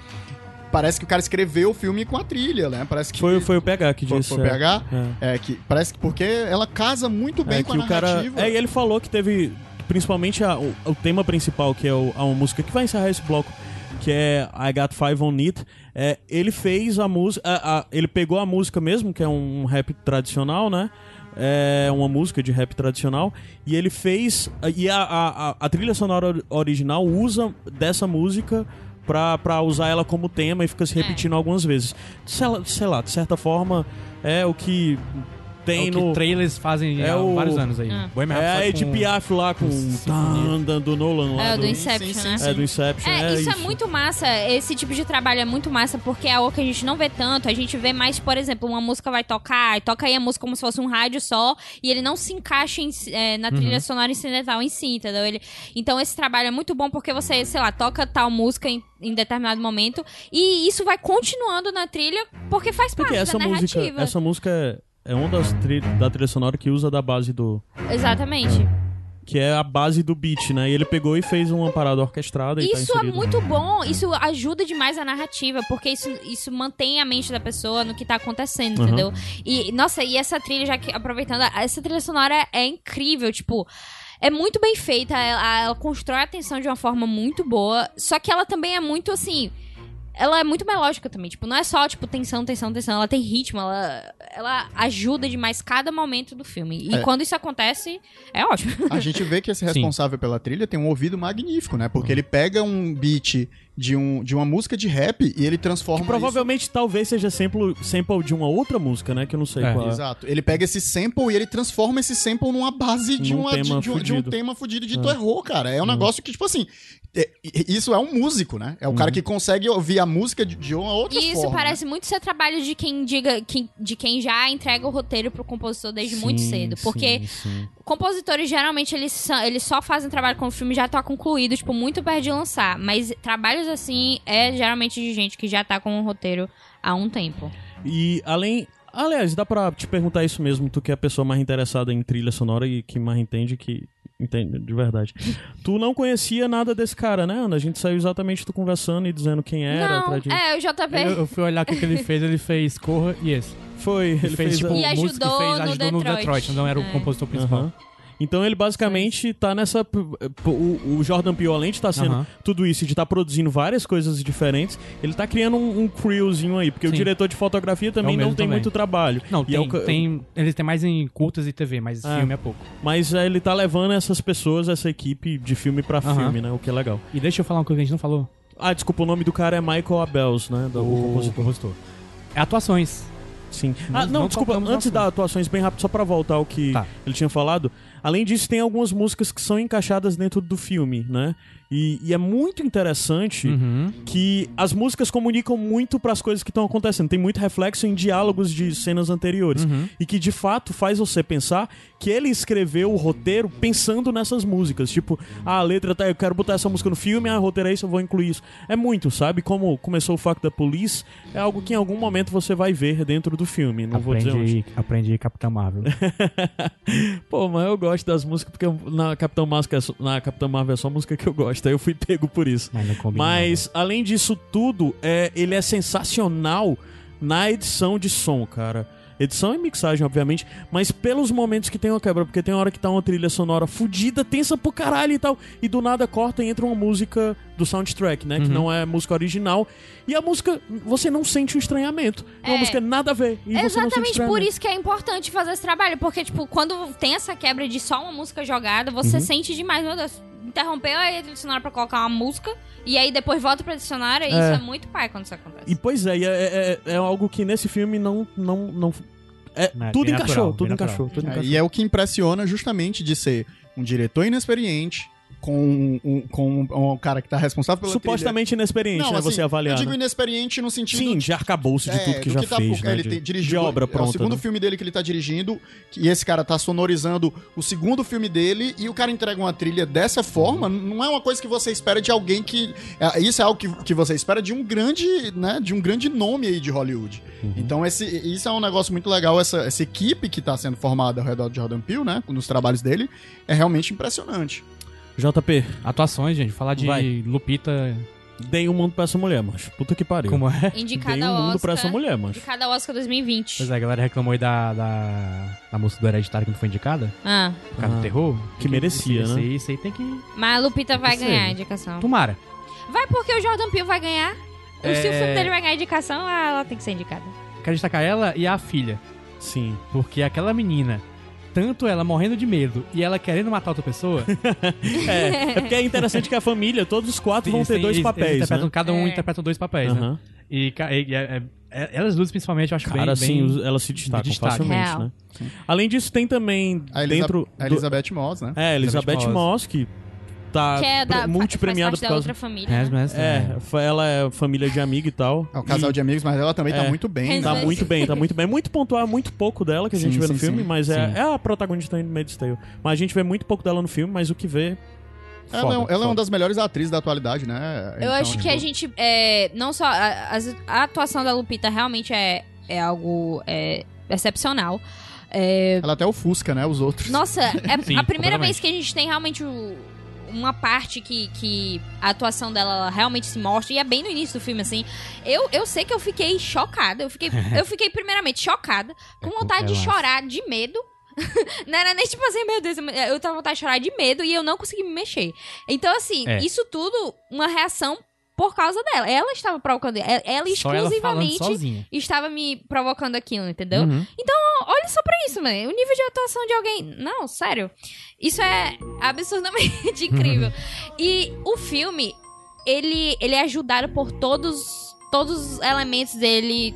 parece que o cara escreveu o filme com a trilha, né? Parece que Foi, foi o PH que foi, disse. foi o é. PH. É. É, que parece que porque ela casa muito bem É com a o cara. narrativa. É, e ele falou que teve. Principalmente a- o, o tema principal, que é o- a uma música que vai encerrar esse bloco, que é I Got Five on It. É, ele fez a música. ele pegou a música mesmo, que é um rap tradicional, né? É uma música de rap tradicional. E ele fez. E a, a, a- trilha sonora or- original usa dessa música. Pra, pra usar ela como tema e fica se repetindo algumas vezes. Sei lá, sei lá, de certa forma, é o que É tem o que no. trailers fazem É há o- vários anos aí. Ah. Bohemian É a Rhapsody Edith com- Piaf lá com. Tan, dan, do Nolan lá. É, o do do- Inception, sim, né? sim, É, do Inception. É, isso, é muito massa. Esse tipo de trabalho é muito massa porque é algo que a gente não vê tanto. A gente vê mais, por exemplo, uma música vai tocar, e toca aí a música como se fosse um rádio só, e ele não se encaixa em é, na trilha sonora incidental em si, entendeu? Ele, então esse trabalho é muito bom porque você, sei lá, toca tal música em, em determinado momento e isso vai continuando na trilha porque faz Porque parte essa da música, narrativa. essa música é, é uma das tri da trilha sonora que usa da base do. Exatamente. que é a base do beat, né? E ele pegou e fez uma parada orquestrada e tá Isso é inserido. muito bom, isso ajuda demais a narrativa, porque isso, isso mantém a mente da pessoa no que tá acontecendo, Aham. entendeu? E, nossa, e essa trilha, já que aproveitando, essa trilha sonora é incrível, tipo. É muito bem feita, ela, ela constrói a atenção de uma forma muito boa, só que ela também é muito assim. Ela é muito melódica também, tipo, não é só, tipo, tensão, tensão, tensão, ela tem ritmo, ela, ela ajuda demais cada momento do filme. E É. quando isso acontece, é ótimo. A gente vê que esse Sim. responsável pela trilha tem um ouvido magnífico, né? Porque ele pega um beat de, um, de uma música de rap e ele transforma Que provavelmente talvez seja sample, sample de uma outra música, né? Que eu não sei É. qual isso... Exato. Ele pega esse sample e ele transforma esse sample numa base de, Num uma, de, tema de um, de um tema fudido de É. tu errou, cara. É um negócio que, tipo assim... é- isso é um músico, né? É o Uhum. cara que consegue ouvir a música de, de uma outra E isso forma. parece muito ser trabalho de quem diga que- de quem já entrega o roteiro pro compositor desde muito Sim, cedo. Porque sim, sim. compositores geralmente eles, são- eles só fazem trabalho quando o filme já tá concluído, tipo, muito perto de lançar. Mas trabalhos assim é geralmente de gente que já tá com o roteiro há um tempo. E além. Aliás, dá pra te perguntar isso mesmo, tu que é a pessoa mais interessada em trilha sonora e que mais entende que. Entende, de verdade. [LAUGHS] tu não conhecia nada desse cara, né, Ana? A gente saiu exatamente tu conversando e dizendo quem era. Não, de- é, o JP. Eu, eu fui olhar o que, que ele fez, ele fez Corra e esse. Foi, ele, Ele fez, tipo, E música ajudou e fez, no ajudou no Detroit. Detroit, não era o É. compositor principal. Então ele basicamente tá nessa. O, o Jordan de estar sendo tudo isso, e de estar produzindo várias coisas diferentes, ele tá criando um, um crewzinho aí, porque o Sim. diretor de fotografia também É o não tem também. muito trabalho. Não, E tem, é o tem. Eles têm mais em curtas e TV, mas É. filme é pouco. Mas é, ele tá levando essas pessoas, essa equipe de filme pra Aham. filme, né? O que é legal. E deixa eu falar uma coisa que a gente não falou. Ah, desculpa, o nome do cara é Michael Abels, né? Do, o compositor. compositor. É atuações. Sim. Ah, não, não desculpa, antes das atuações, bem rápido, só pra voltar ao que Tá. ele tinha falado. Além disso, tem algumas músicas que são encaixadas dentro do filme, né? E, e é muito interessante Uhum. que as músicas comunicam muito pras coisas que estão acontecendo. Tem muito reflexo em diálogos de cenas anteriores. Uhum. E que de fato faz você pensar que ele escreveu o roteiro pensando nessas músicas. Tipo, ah, a letra tá, eu quero botar essa música no filme, ah, o roteiro é isso, eu vou incluir isso. É muito, sabe? Como começou o Fuck da Police, é algo que em algum momento você vai ver dentro do filme. Não vou dizer onde. Aprendi, aprendi Capitão Marvel. [LAUGHS] Pô, mas eu gosto das músicas porque na Capitão, Máscara, é na Capitão Marvel é só música que eu gosto. Aí eu fui [LAUGHS] pego por isso. Mas Mas, além disso tudo, é, ele é sensacional na edição de som, cara. Edição e mixagem, obviamente, mas pelos momentos que tem uma quebra, porque tem hora que tá uma trilha sonora fudida, tensa pro caralho e tal, e do nada corta e entra uma música do soundtrack, né? Que Uhum. não é música original. E a música, você não sente o estranhamento. É uma É. música nada a ver. E você não sente Exatamente por isso que é importante fazer esse trabalho, porque, tipo, quando tem essa quebra de só uma música jogada, você Uhum. sente demais, meu Deus, interrompeu a trilha sonora pra colocar uma música, e aí depois volta pra dicionário, e É. isso é muito pai quando isso acontece. E pois é, e é, é, é algo que nesse filme não. não, não é, É, tudo bem encaixou, natural, tudo encaixou, natural. tudo É, encaixou. e é o que impressiona justamente de ser um diretor inexperiente com um, com um, cara que tá responsável pela Supostamente inexperiente, Não, né? assim, você avaliar. Eu digo né? inexperiente no sentido Sim, de arcabouço de É, tudo que já tá- fez, né? ele de, dirigiu, de obra É pronta. o segundo né? filme dele que ele tá dirigindo, que esse cara tá sonorizando o segundo filme dele e o cara entrega uma trilha dessa forma, não é uma coisa que você espera de alguém que... é, isso é algo que, que você espera de um grande, né, de um grande nome aí de Hollywood. Uhum. Então esse, isso é um negócio muito legal, essa, essa equipe que tá sendo formada ao redor de Jordan Peele, né, nos trabalhos dele, é realmente impressionante. JP, Atuações, gente. Falar de Vai. Lupita. dei um mundo pra essa mulher, macho. Puta que pariu. Como é? Indicada Dei um mundo Oscar, pra essa mulher, macho. Indicada ao Oscar 2020. Pois é, a galera reclamou aí da, da, da música do Hereditário que não foi indicada. Ah, Por causa Ah, do terror. que merecia, isso, né? Isso aí, isso aí tem que. mas a Lupita vai ganhar a aí. indicação. Tomara. Vai porque o Jordan Peele vai ganhar. Se o É. filme dele vai ganhar indicação, ela tem que ser indicada. Quero destacar ela e a filha. Sim. Porque aquela menina, tanto ela morrendo de medo e ela querendo matar outra pessoa. [LAUGHS] É, é porque é interessante que a família, todos os quatro vão ter dois eles- papéis, interpretam- né? Cada um É. interpreta dois papéis, né? E, e- é- é- elas duas, principalmente, eu acho Cara, bem. bem... os- elas se destacam destaque. facilmente, Real. né? Além disso, tem também A, Elisa- dentro... a do- Elizabeth Moss, né? É, Elizabeth Elizabeth Moss, que tá que é da, pre- multipremiada faz por parte da causa... outra família. É, né? É, fa- ela é família de amiga e tal. É o casal E de amigos, mas ela também tá É. muito bem. Tá muito bem, tá muito bem. Muito pontual, muito pouco dela que a gente Sim, vê no sim, filme, sim. mas é, é a protagonista em Handmaid's Tale. Mas a gente vê muito pouco dela no filme, mas o que vê... Ela, foda, é, ela é uma das melhores atrizes da atualidade, né? Eu Então, acho que tipo, a gente. É, não só. A, a atuação da Lupita realmente é, é algo é, excepcional. É, Ela até ofusca, né? Os outros. nossa, é [LAUGHS] Sim, a primeira vez que a gente tem realmente o- uma parte que, que a atuação dela ela realmente se mostra, e é bem no início do filme, assim. Eu, eu sei que eu fiquei chocada. Eu fiquei, [LAUGHS] eu fiquei primeiramente chocada, com É, vontade de chorar de medo. [LAUGHS] Não era nem tipo assim, meu Deus, eu tava com vontade de chorar de medo e eu não consegui me mexer. Então, assim, É. isso tudo, uma reação por causa dela. Ela estava provocando, ela, ela ela exclusivamente sozinha. estava me provocando aquilo, entendeu? Uhum. Olha só pra isso, mano. O nível de atuação de alguém. Não, sério. Isso é absurdamente [LAUGHS] incrível. E o filme, ele, ele é ajudado por todos, todos os elementos dele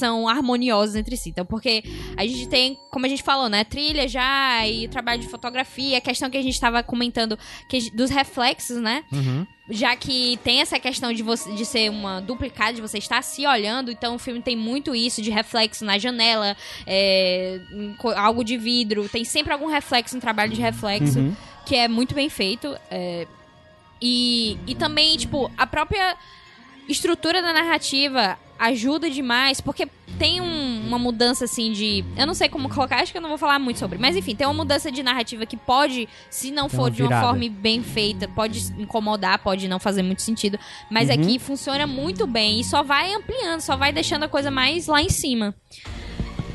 são harmoniosos entre si. Então, porque a gente tem, como a gente falou, né, trilha já e trabalho de fotografia, a questão que a gente estava comentando que, dos reflexos, né? Uhum. já que tem essa questão de você de ser uma duplicada, de você estar se olhando, então o filme tem muito isso de reflexo na janela, é, algo de vidro, tem sempre algum reflexo, um trabalho de reflexo Uhum. que é muito bem feito. é, e, e também, tipo, a própria estrutura da narrativa ajuda demais, porque tem um- uma mudança assim de. Eu não sei como colocar, acho que eu não vou falar muito sobre. Mas enfim, tem uma mudança de narrativa que pode, se não Tem for uma de uma forma bem feita, pode incomodar, pode não fazer muito sentido. Mas Uhum. aqui funciona muito bem e só vai ampliando, só vai deixando a coisa mais lá em cima.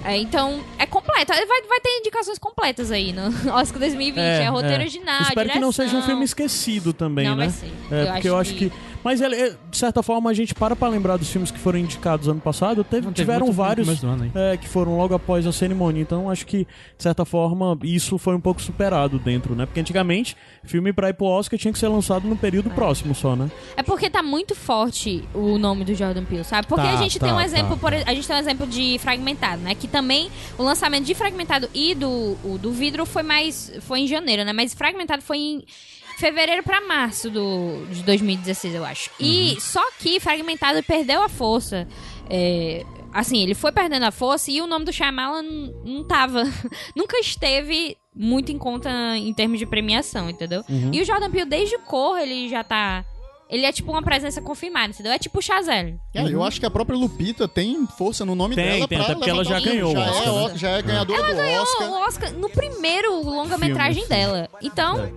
É, então, é completo. Vai, vai ter indicações completas aí no [LAUGHS] Oscar 2020. É, roteiro original, Espero que não seja um direção. filme esquecido também, Não né? vai ser. É, porque eu acho que. Mas ele, é, de certa forma, a gente para pra lembrar dos filmes que foram indicados ano passado. Teve, tiveram vários ano, é, que foram logo após a cerimônia. Então, acho que, de certa forma, isso foi um pouco superado dentro, né? Porque antigamente, filme pra ir pro Oscar tinha que ser lançado no período próximo só, né? É porque tá muito forte o nome do Jordan Peele, sabe? Porque Tá, a gente tá, tem um tá. exemplo, por, a gente tem um exemplo de Fragmentado, né? Que também o lançamento de Fragmentado e do, o do vidro foi mais foi em janeiro, né? Mas Fragmentado foi em fevereiro pra março do, de 2016, eu acho. Uhum. E só que Fragmentado perdeu a força. É, assim, ele foi perdendo a força e o nome do Shyamalan não, não tava, [LAUGHS] nunca esteve muito em conta em termos de premiação, entendeu? Uhum. E o Jordan Peele desde o Corra ele já tá ele é tipo uma presença confirmada, entendeu? É tipo o Chazelle. É, eu acho que a própria Lupita tem força no nome Tem, dela tem, pra até porque ela já ganhou o já Oscar, é, né? Já é ganhadora do Ganhou Oscar. o Oscar no primeiro longa-metragem dela. Então,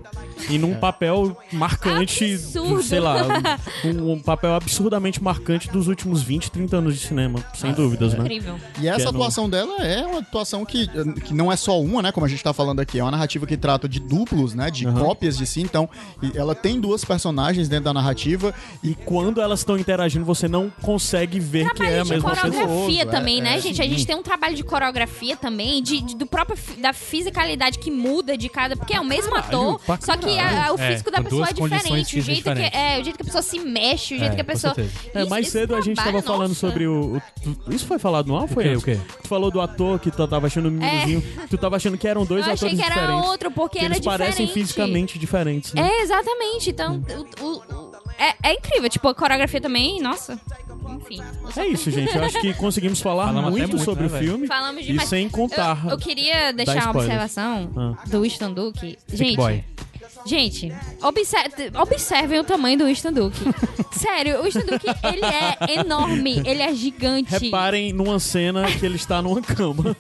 E num papel marcante, Absurdo. sei lá, [LAUGHS] um, um papel absurdamente marcante dos últimos 20, 30 anos de cinema, sem dúvidas, né? incrível. E essa Que é no- atuação dela é uma atuação que, que não é só uma, né? Como a gente tá falando aqui. É uma narrativa que trata de duplos, né? De Aham. cópias de si. Então, e ela tem duas personagens dentro da narrativa. E quando elas estão interagindo, você não consegue ver que é a Trabalho de mesma coreografia pessoa. é, também, né, é, gente? A gente tem um trabalho de coreografia também, de, de- do próprio da fisicalidade que muda de cada, porque é o mesmo ator, só que a- a- o É, físico da com pessoa é diferente, o jeito que diferentes. é, o jeito que a pessoa se mexe, o jeito É, que a pessoa. É, Isso- mais esse cedo a gente trabalho, tava falando nossa. sobre o, o- Isso foi falado no ar? ou Foi quê, antes? o quê? Tu falou do ator que tu tava achando meninozinho. Tu tava achando que eram dois Eu achei atores que era diferentes. outro, porque que era eles parecem diferente. fisicamente diferentes, né? É, exatamente. Então, o- o- o- é, é incrível. Tipo, a coreografia também, nossa. Enfim. É isso, gente. Eu acho que conseguimos falar muito, muito, sobre né, o filme. Falamos E demais. sem contar. Eu, eu queria deixar uma observação Ah. do Winston Duke. Gente, Boy. Gente, obser- observem o tamanho do Winston Duke. [LAUGHS] Sério, o Winston Duke, ele é enorme, ele é gigante. Reparem numa cena que ele está numa cama.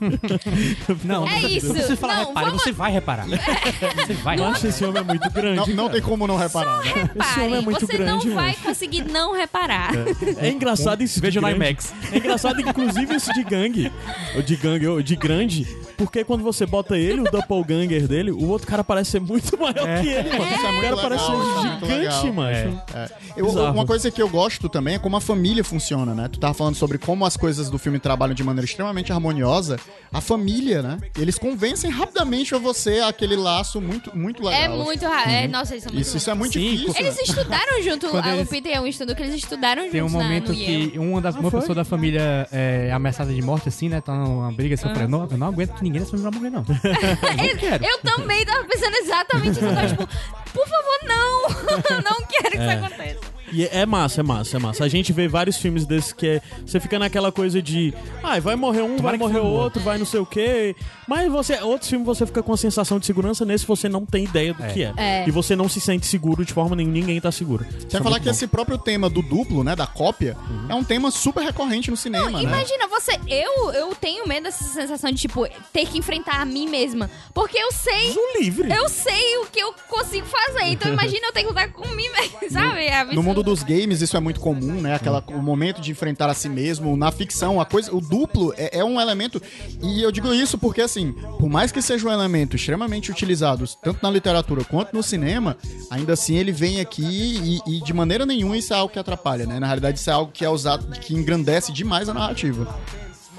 Não, É não, isso. Não precisa falar Não, repare, vamos- você vai reparar. Você vai reparar. Nossa, esse homem é muito grande. Não, não tem como não reparar, né? Esse homem Reparem, é muito você grande, não vai conseguir não reparar. É engraçado isso. Veja no. IMAX. É engraçado, inclusive, isso de gangue. Ou de gangue, ou de grande. Porque quando você bota ele, o doppelganger dele, o outro cara parece ser muito maior que ele, mano. Isso é o muito cara legal, parece isso é ser muito gigante, legal. macho. É. Eu- Bizarro. uma coisa que eu gosto também é como a família funciona, né? Tu tava falando sobre como as coisas do filme trabalham de maneira extremamente harmoniosa. A família, né? Eles convencem rapidamente a você aquele laço muito, muito legal. É muito raro. É, nossa, eles são muito Isso, isso é muito Sim, difícil. Eles né? estudaram [LAUGHS] junto, Quando a eles- Lupita e o Winston Duke, eles estudaram Tem um na- momento no Yale. que uma, das, uma foi? pessoa da família é ameaçada de morte, assim, né? Tá numa briga assim, eu falei, não, eu não aguento que ninguém dessa família vai morrer, não. [LAUGHS] Eu não quero. Eu também tava pensando exatamente isso. Eu tava tipo, por favor, não! [LAUGHS] não quero que isso aconteça. E é massa, é massa, é massa. A gente vê vários filmes desses que é, você fica naquela coisa de, ah, vai morrer um, vai que morrer outro, vai não sei o quê. Mas você, outros filmes você fica com a sensação de segurança, nesse você não tem ideia do que é. É. E você não se sente seguro de forma nenhuma, ninguém tá seguro. Quer falar que esse próprio tema do duplo, né, da cópia, é um tema super recorrente no cinema, né? Imagina, você. Eu, eu tenho medo dessa sensação de, tipo, ter que enfrentar a mim mesma. Porque eu sei. Livre. Eu sei o que eu consigo fazer. Então [LAUGHS] imagina eu ter que lutar com mim mesmo, [LAUGHS] sabe? É No absurdo. Mundo dos games, isso é muito comum, né? Aquela, o momento de enfrentar a si mesmo. Na ficção, a coisa, o duplo é, é um elemento. E eu digo isso porque, assim, por mais que seja um elemento extremamente utilizado, tanto na literatura quanto no cinema, ainda assim ele vem aqui e, e de maneira nenhuma isso é algo que atrapalha, né? Na realidade, isso é algo que é usado, que engrandece demais a narrativa.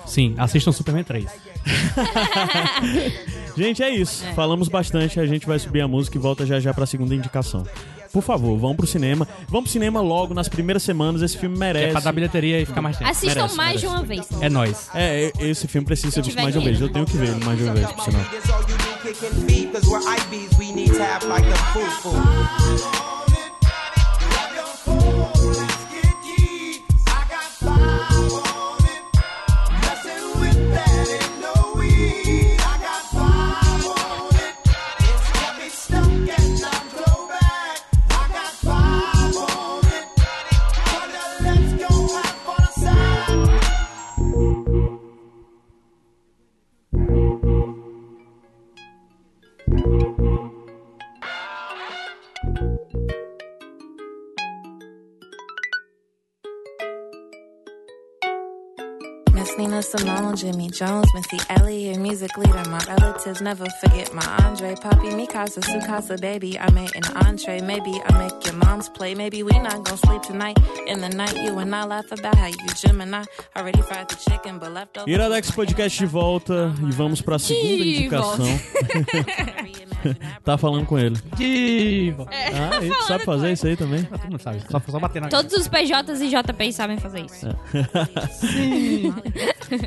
Sim, assistam Superman 3. [LAUGHS] Gente, é isso. Falamos bastante, a gente vai subir a música e volta já já pra segunda indicação. Por favor, vão pro cinema. Vão pro cinema logo nas primeiras semanas, esse filme É merece. pra dar bilheteria e ficar mais tempo. Assistam Merece, mais merece. de uma vez. É nóis. É, esse filme precisa ser visto mais de uma vez. Eu tenho que ver ele mais de uma vez, por sinal. Simone, Jimmy Jones, Missy Elliott, music leader. My relatives never forget my Andre, Poppy, Mikasa, Sukasa, baby. I made an entree. Maybe I make your mom's play. Maybe we not gonna sleep tonight. In the night, you and I laugh about how you Gemini already fried the chicken, but left over. Iradex Podcast de volta e vamos pra segunda De indicação. [LAUGHS] [LAUGHS] [LAUGHS] tá falando com ele. Diva. Ah, ele sabe fazer isso aí também? Todo mundo sabe. Só, só bater na Todos os PJs e JPs sabem fazer isso. [LAUGHS]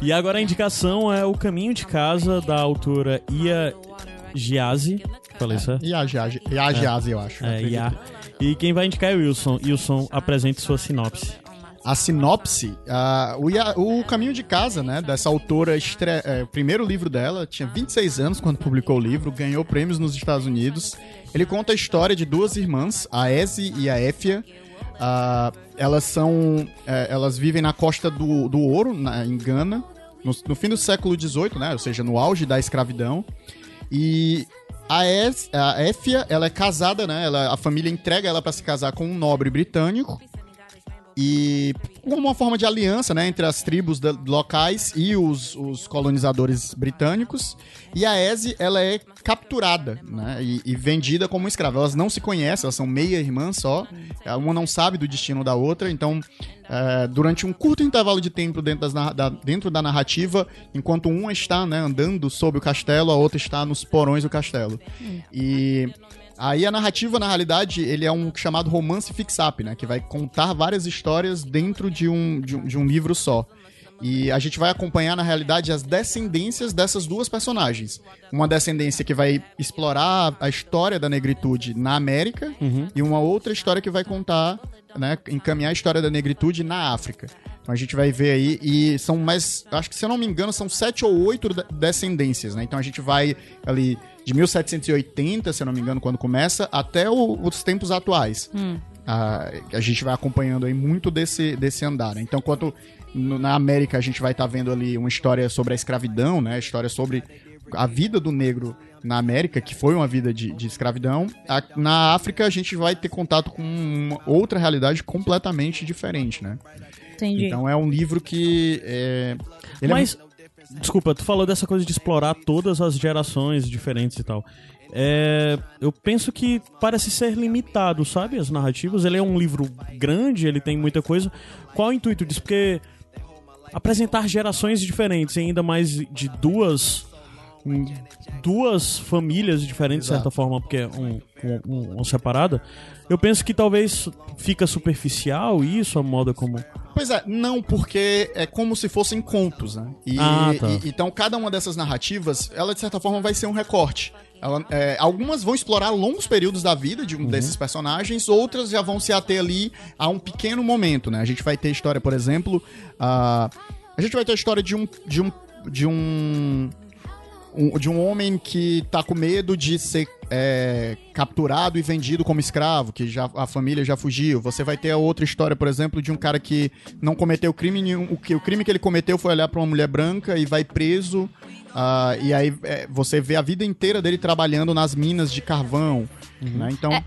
E agora a indicação é O Caminho de Casa, da autora Ia Giazi. Falei certo? E a Giage, e a Giase, eu acho. É. Ia. E quem vai indicar é o Wilson. Wilson, apresente sua sinopse. A sinopse, ah, o, o Caminho de Casa, né, dessa autora, estre- é, o primeiro livro dela, tinha 26 anos quando publicou o livro, ganhou prêmios nos Estados Unidos. Ele conta a história de duas irmãs, a Eze e a Éfia. Ah, elas são, é, elas vivem na costa do, do Ouro, na- em Gana, no, no fim do século XVIII, né, ou seja, no auge da escravidão. E a, Es, a Éfia, ela é casada, né? Ela, a família entrega ela para se casar com um nobre britânico. E como uma forma de aliança, né, entre as tribos locais e os, os colonizadores britânicos. E a Eze, ela é capturada, né, e, e vendida como escrava. Elas não se conhecem, elas são meia irmã só. Uma não sabe do destino da outra. Então, é, durante um curto intervalo de tempo dentro, das da, dentro da narrativa, enquanto uma está, né, andando sob o castelo, a outra está nos porões do castelo. E Aí a narrativa, na realidade, ele é um chamado romance fix-up, né? Que vai contar várias histórias dentro de um, de um, de um livro só. E a gente vai acompanhar, na realidade, as descendências dessas duas personagens. Uma descendência que vai explorar a história da negritude na América e uma outra história que vai contar, né? Encaminhar a história da negritude na África. Então a gente vai ver aí, e são mais, acho que se eu não me engano, são sete ou oito de- descendências, né? Então a gente vai ali de 1780, se eu não me engano, quando começa, até o- os tempos atuais. Ah, a gente vai acompanhando aí muito desse, desse andar, né? Então, enquanto no- na América a gente vai estar vendo ali uma história sobre a escravidão, né? História sobre a vida do negro na América, que foi uma vida de, de escravidão. A- na África a gente vai ter contato com outra realidade completamente diferente, né? Entendi. Então é um livro que é, ele é Mas, desculpa, tu falou dessa coisa de explorar todas as gerações diferentes e tal. É, eu penso que parece ser limitado, sabe? As narrativas. Ele é um livro grande, ele tem muita coisa. Qual o intuito disso? Porque apresentar gerações diferentes, e ainda mais de duas duas famílias diferentes, de certa forma, porque é um, um- uma separada, eu penso que talvez fica superficial isso, a moda como. Pois é, não, porque é como se fossem contos, né? E, Ah, tá. e- então cada uma dessas narrativas, ela de certa forma vai ser um recorte. Ela- é, algumas vão explorar longos períodos da vida de um desses personagens, outras já vão se ater ali a um pequeno momento, né? A gente vai ter história, por exemplo, ah, a gente vai ter a história de um de um de um, um- de um homem que tá com medo de ser é, capturado e vendido como escravo, que já a família já fugiu. Você vai ter a outra história, por exemplo, de um cara que não cometeu crime nenhum, o que o crime que ele cometeu foi olhar pra uma mulher branca e vai preso. ah, e aí é, você vê a vida inteira dele trabalhando nas minas de carvão, né? Então, É,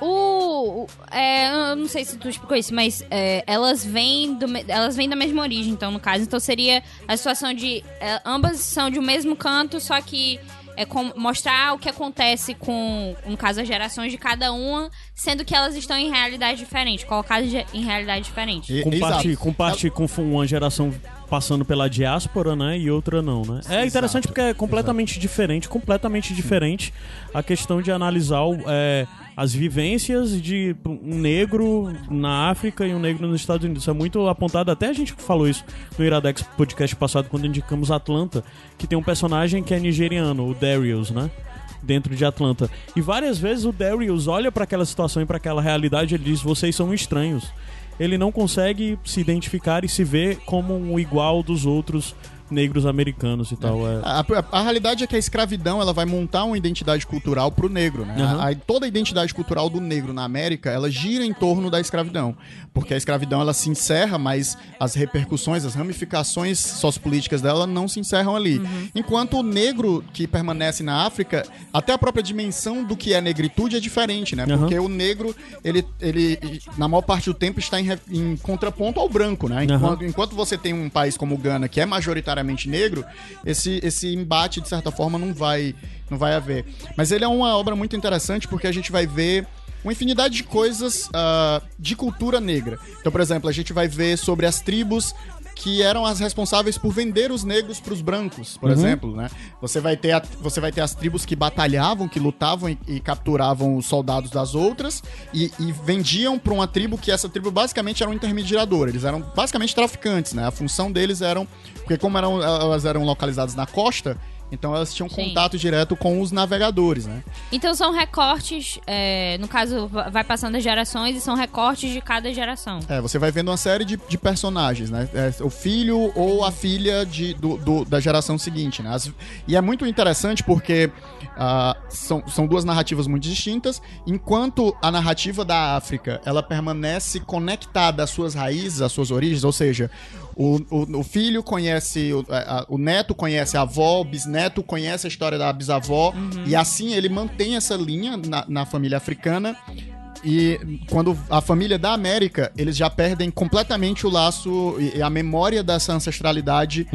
O. é, eu não sei se tu explicou isso, mas é, elas vêm do, elas vêm da mesma origem, então, no caso. Então seria a situação de. é, ambas são de um mesmo canto, só que. É com- mostrar o que acontece com, no caso, as gerações de cada uma, sendo que elas estão em realidade diferente, colocadas em realidade diferente. e- Com exato. parte, com uma geração passando pela diáspora, né? E outra não, né? É interessante porque é completamente diferente, completamente diferente a questão de analisar o, é, as vivências de um negro na África e um negro nos Estados Unidos. Isso é muito apontado, até a gente falou isso no Iradex podcast passado, quando indicamos Atlanta, que tem um personagem que é nigeriano, o Darius, né? dentro de Atlanta. E várias vezes o Darius olha para aquela situação e para aquela realidade e ele diz: vocês são estranhos. Ele não consegue se identificar e se ver como um igual dos outros negros americanos e tal. É. A, a- a realidade é que a escravidão ela vai montar uma identidade cultural pro negro, né? Aham. A- a- toda a identidade cultural do negro na América, ela gira em torno da escravidão. Porque a escravidão ela se encerra, mas as repercussões, as ramificações sociopolíticas dela não se encerram ali. Enquanto o negro que permanece na África, até a própria dimensão do que é negritude é diferente, né? Aham. Porque o negro, ele, ele na maior parte do tempo está em, em contraponto ao branco, né? Enquanto, enquanto você tem um país como o Gana, que é majoritariamente negro, esse, esse embate, de certa forma, não vai, não vai haver. Mas ele é uma obra muito interessante porque a gente vai ver uma infinidade de coisas ah, de cultura negra. Então, por exemplo, a gente vai ver sobre as tribos que eram as responsáveis por vender os negros para os brancos, por exemplo, né? Você vai ter a- você vai ter as tribos que batalhavam, que lutavam e, e capturavam os soldados das outras e, e vendiam para uma tribo que essa tribo basicamente era um intermediador. Eles eram basicamente traficantes, né? A função deles eram porque como eram, elas eram localizadas na costa, então elas tinham Sim. contato direto com os navegadores, né? Então são recortes, é, no caso, va- vai passando as gerações e são recortes de cada geração. É, você vai vendo uma série de, de personagens, né? É, o filho ou a filha de, do, do- da geração seguinte, né? As- e é muito interessante porque ah, são, são duas narrativas muito distintas. Enquanto a narrativa da África, ela permanece conectada às suas raízes, às suas origens, ou seja... O, o, o filho conhece, o, a- o neto conhece a avó, o bisneto conhece a história da bisavó, e assim ele mantém essa linha na, na família africana e quando a família da América, eles já perdem completamente o laço e e a memória dessa ancestralidade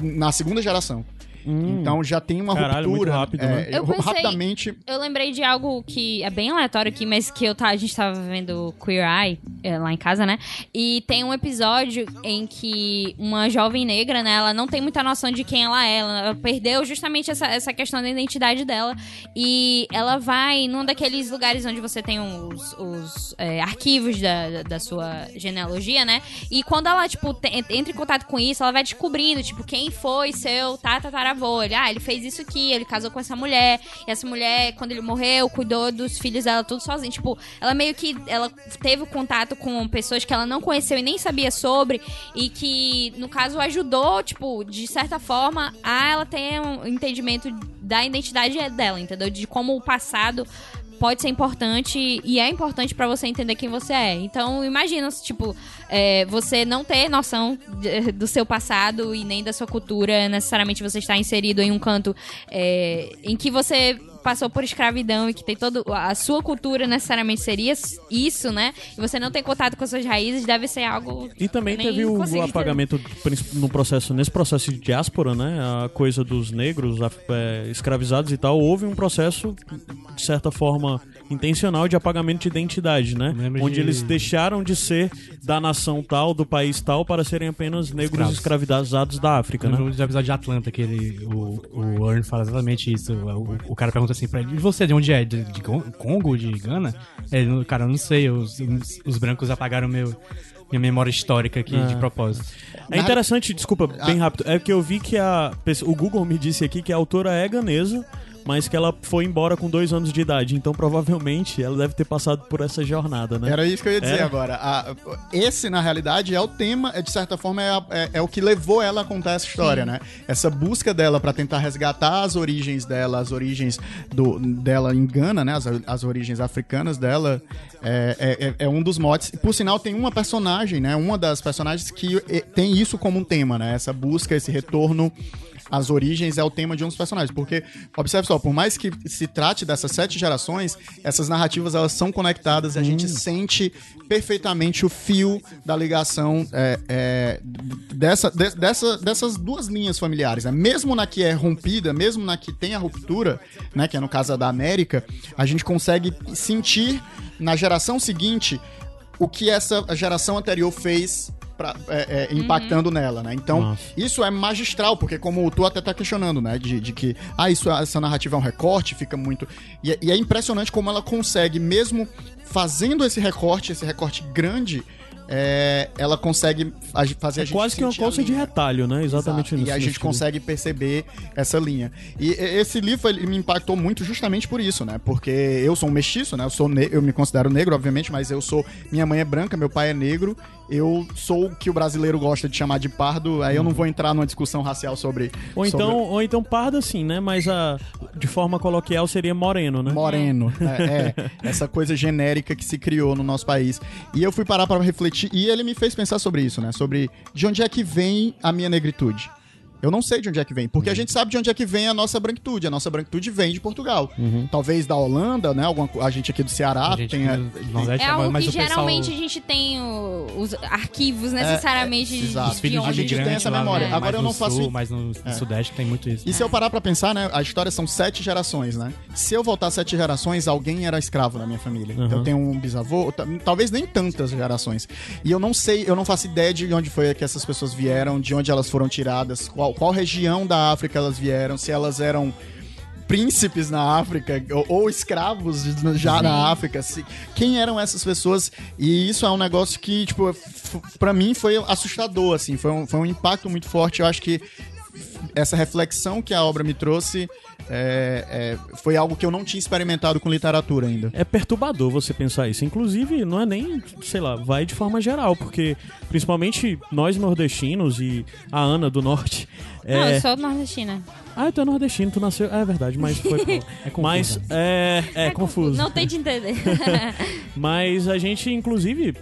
na segunda geração. Então já tem uma Caralho, muito ruptura. rápido, é, né? Eu pensei- Rapidamente. Eu lembrei de algo que é bem aleatório aqui, mas que eu tá, a gente tava vendo Queer Eye é, lá em casa, né? E tem um episódio em que uma jovem negra, né, ela não tem muita noção de quem ela é. Ela perdeu justamente essa, essa questão da identidade dela. E ela vai num daqueles lugares onde você tem os, os, é, arquivos da, da- sua genealogia, né? E quando ela, tipo, te- entra em contato com isso, ela vai descobrindo, tipo, quem foi seu tataravô. Ele, ah, ele fez isso aqui, ele casou com essa mulher. E essa mulher, quando ele morreu, cuidou dos filhos dela tudo sozinha. Tipo, ela meio que, ela teve contato com pessoas que ela não conheceu e nem sabia sobre. E que, no caso, ajudou, tipo, de certa forma, a ela ter um entendimento da identidade dela, entendeu? De como o passado pode ser importante e é importante pra você entender quem você é. Então, imagina, tipo, é, você não ter noção de- do seu passado e nem da sua cultura, necessariamente você está inserido em um canto é, em que você passou por escravidão e que tem todo a sua cultura necessariamente seria isso, né? E você não tem contato com as suas raízes, deve ser algo E também teve o, o apagamento no processo, nesse processo de diáspora, né? A coisa dos negros é, escravizados e tal, houve um processo, de certa forma, intencional de apagamento de identidade, né? Onde de- eles deixaram de ser da nação tal, do país tal, para serem apenas negros Escravos. escravizados da África, né? No episódio de Atlanta, que ele, o, o Earn fala exatamente isso. O, o cara pergunta assim pra ele: E você de onde é? De, de Con- Congo? De Gana? Ele, cara, eu não sei. Os, os brancos apagaram meu, minha memória histórica aqui É. de propósito. É interessante, desculpa, bem rápido. É que eu vi que a. O Google me disse aqui que a autora é ganesa, mas que ela foi embora com dois anos de idade. Então, provavelmente, ela deve ter passado por essa jornada, né? Era isso que eu ia dizer É. agora. A- esse, na realidade, é o tema, é, de certa forma, é, a- é- é o que levou ela a contar essa história, né? Essa busca dela pra tentar resgatar as origens dela, as origens do, dela em Gana, né? As, as origens africanas dela, é, é- é- é um dos motes. Por sinal, tem uma personagem, né? Uma das personagens que tem isso como um tema, né? Essa busca, esse retorno as origens é o tema de um dos personagens. Porque, observe só, por mais que se trate dessas sete gerações, essas narrativas elas são conectadas e a gente sente perfeitamente o fio da ligação é, é, dessa, de- dessa, dessas duas linhas familiares. Né? Mesmo na que é rompida, mesmo na que tem a ruptura, né, que é no caso da América, a gente consegue sentir na geração seguinte o que essa geração anterior fez. Pra- é, é, impactando nela, né? Então, Nossa. isso é magistral, porque como tu até tá questionando, né? De, de que, ah, isso, essa narrativa é um recorte, fica muito. E, é- e é impressionante como ela consegue, mesmo fazendo esse recorte, esse recorte grande, é, ela consegue a- fazer a É gente. quase que uma a colcha de linha. retalho, né? Exatamente Exato. nisso. E a gente consegue perceber essa linha. E e- esse livro ele me impactou muito justamente por isso, né? Porque eu sou um mestiço, né? Eu sou ne- eu me considero negro, obviamente, mas eu sou minha mãe é branca, meu pai é negro. Eu sou o que o brasileiro gosta de chamar de pardo. Aí eu não vou entrar numa discussão racial sobre Ou sobre então, ou então parda sim, né? Mas a, de forma coloquial seria moreno, né? moreno. É, é, essa coisa genérica que se criou no nosso país. E eu fui parar pra refletir e ele me fez pensar sobre isso, né? Sobre de onde é que vem a minha negritude. Eu não sei de onde é que vem, porque a gente sabe de onde é que vem a nossa branquitude. A nossa branquitude vem de Portugal. Talvez da Holanda, né? Alguma, a gente aqui do Ceará A tem. no Nordeste, É algo mas que o pessoal- geralmente a gente tem o- os arquivos necessariamente é, de, exato. De filhos de onde. a gente tem essa lá, memória. né, Agora mais eu no não faço- Sul, mas no, no Sudeste tem muito isso. E se eu parar pra pensar, né? A história são sete gerações, né? Se eu voltar sete gerações, alguém era escravo na minha família. Uhum. Eu tenho um bisavô, ta- talvez nem tantas gerações. E eu não sei, eu não faço ideia de onde foi que essas pessoas vieram, de onde elas foram tiradas, qual, qual região da África elas vieram, se elas eram príncipes na África ou, ou escravos já na África, se, quem eram essas pessoas? E isso é um negócio que, tipo, pra mim foi assustador, assim, foi um, foi um impacto muito forte. Eu acho que essa reflexão que a obra me trouxe é, é, foi algo que eu não tinha experimentado com literatura ainda. É perturbador você pensar isso. Inclusive, não é nem, sei lá, vai de forma geral, porque principalmente nós nordestinos e a Ana do Norte. Não, é... eu sou nordestina. Ah, tu é nordestino, tu nasceu. É verdade, mas foi. [LAUGHS] é confuso, Mas né? é, é, confuso. Não tente entender. [LAUGHS] Mas a gente, inclusive,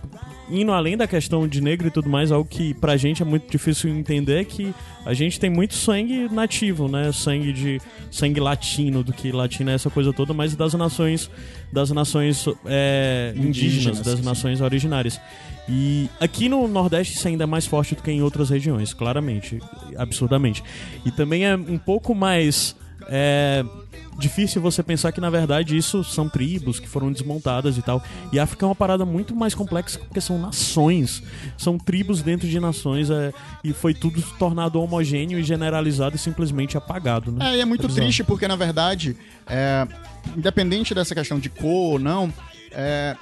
indo além da questão de negro e tudo mais, algo que pra gente é muito difícil entender é que a gente tem muito sangue nativo, né? Sangue de sangue latino, do que latino é essa coisa toda, mas das nações das nações é, indígenas, Indígenas, das sim. nações originárias. E aqui no Nordeste isso ainda é mais forte do que em outras regiões, claramente, absurdamente. E também é um pouco mais é, difícil você pensar que na verdade isso são tribos que foram desmontadas e tal. E a África é uma parada muito mais complexa porque são nações, são tribos dentro de nações é, e foi tudo tornado homogêneo e generalizado e simplesmente apagado, né? É, e é muito bizarro. triste porque, na verdade, é, independente dessa questão de cor ou não, é,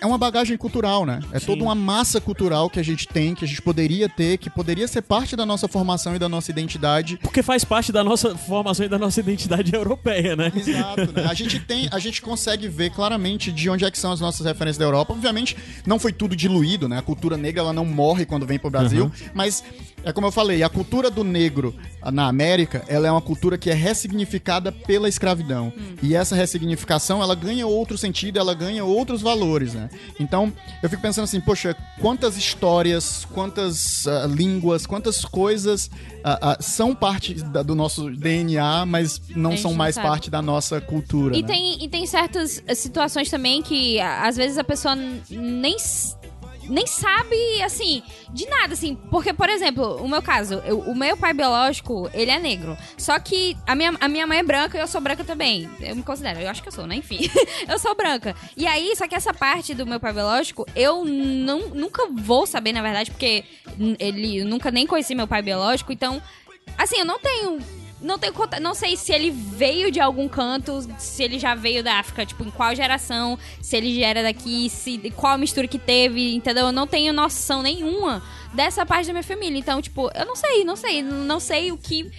é uma bagagem cultural, né? É toda uma massa cultural que a gente tem, que a gente poderia ter, que poderia ser parte da nossa formação e da nossa identidade. Porque faz parte da nossa formação e da nossa identidade [LAUGHS] europeia, né? Exato, né? A gente tem, a gente consegue ver claramente de onde é que são as nossas referências da Europa. Obviamente, não foi tudo diluído, né? A cultura negra ela não morre quando vem pro Brasil, mas é como eu falei, a cultura do negro na América, ela é uma cultura que é ressignificada pela escravidão. E essa ressignificação, ela ganha outro sentido, ela ganha outros valores, né? Então, eu fico pensando assim, poxa, quantas histórias, quantas ah, línguas, quantas coisas ah, ah, são parte da- do nosso DNA, mas não são não mais sabe. parte da nossa cultura. E né? tem, e tem certas situações também que às vezes a pessoa nem, nem sabe, assim, de nada, assim. Porque, por exemplo, o meu caso, eu- o meu pai biológico, ele é negro. Só que a minha, a minha mãe é branca e eu sou branca também. Eu me considero, eu acho que eu sou, né? Enfim, [LAUGHS] eu sou branca. E aí, só que essa parte do meu pai biológico, eu não, nunca vou saber, na verdade, porque ele eu nunca nem conheci meu pai biológico, então. Assim, eu não tenho não tenho não sei se ele veio de algum canto, se ele já veio da África, tipo, em qual geração, se ele já era daqui, se qual mistura que teve, entendeu? Eu não tenho noção nenhuma dessa parte da minha família. Então, tipo, eu não sei, não sei, não sei o que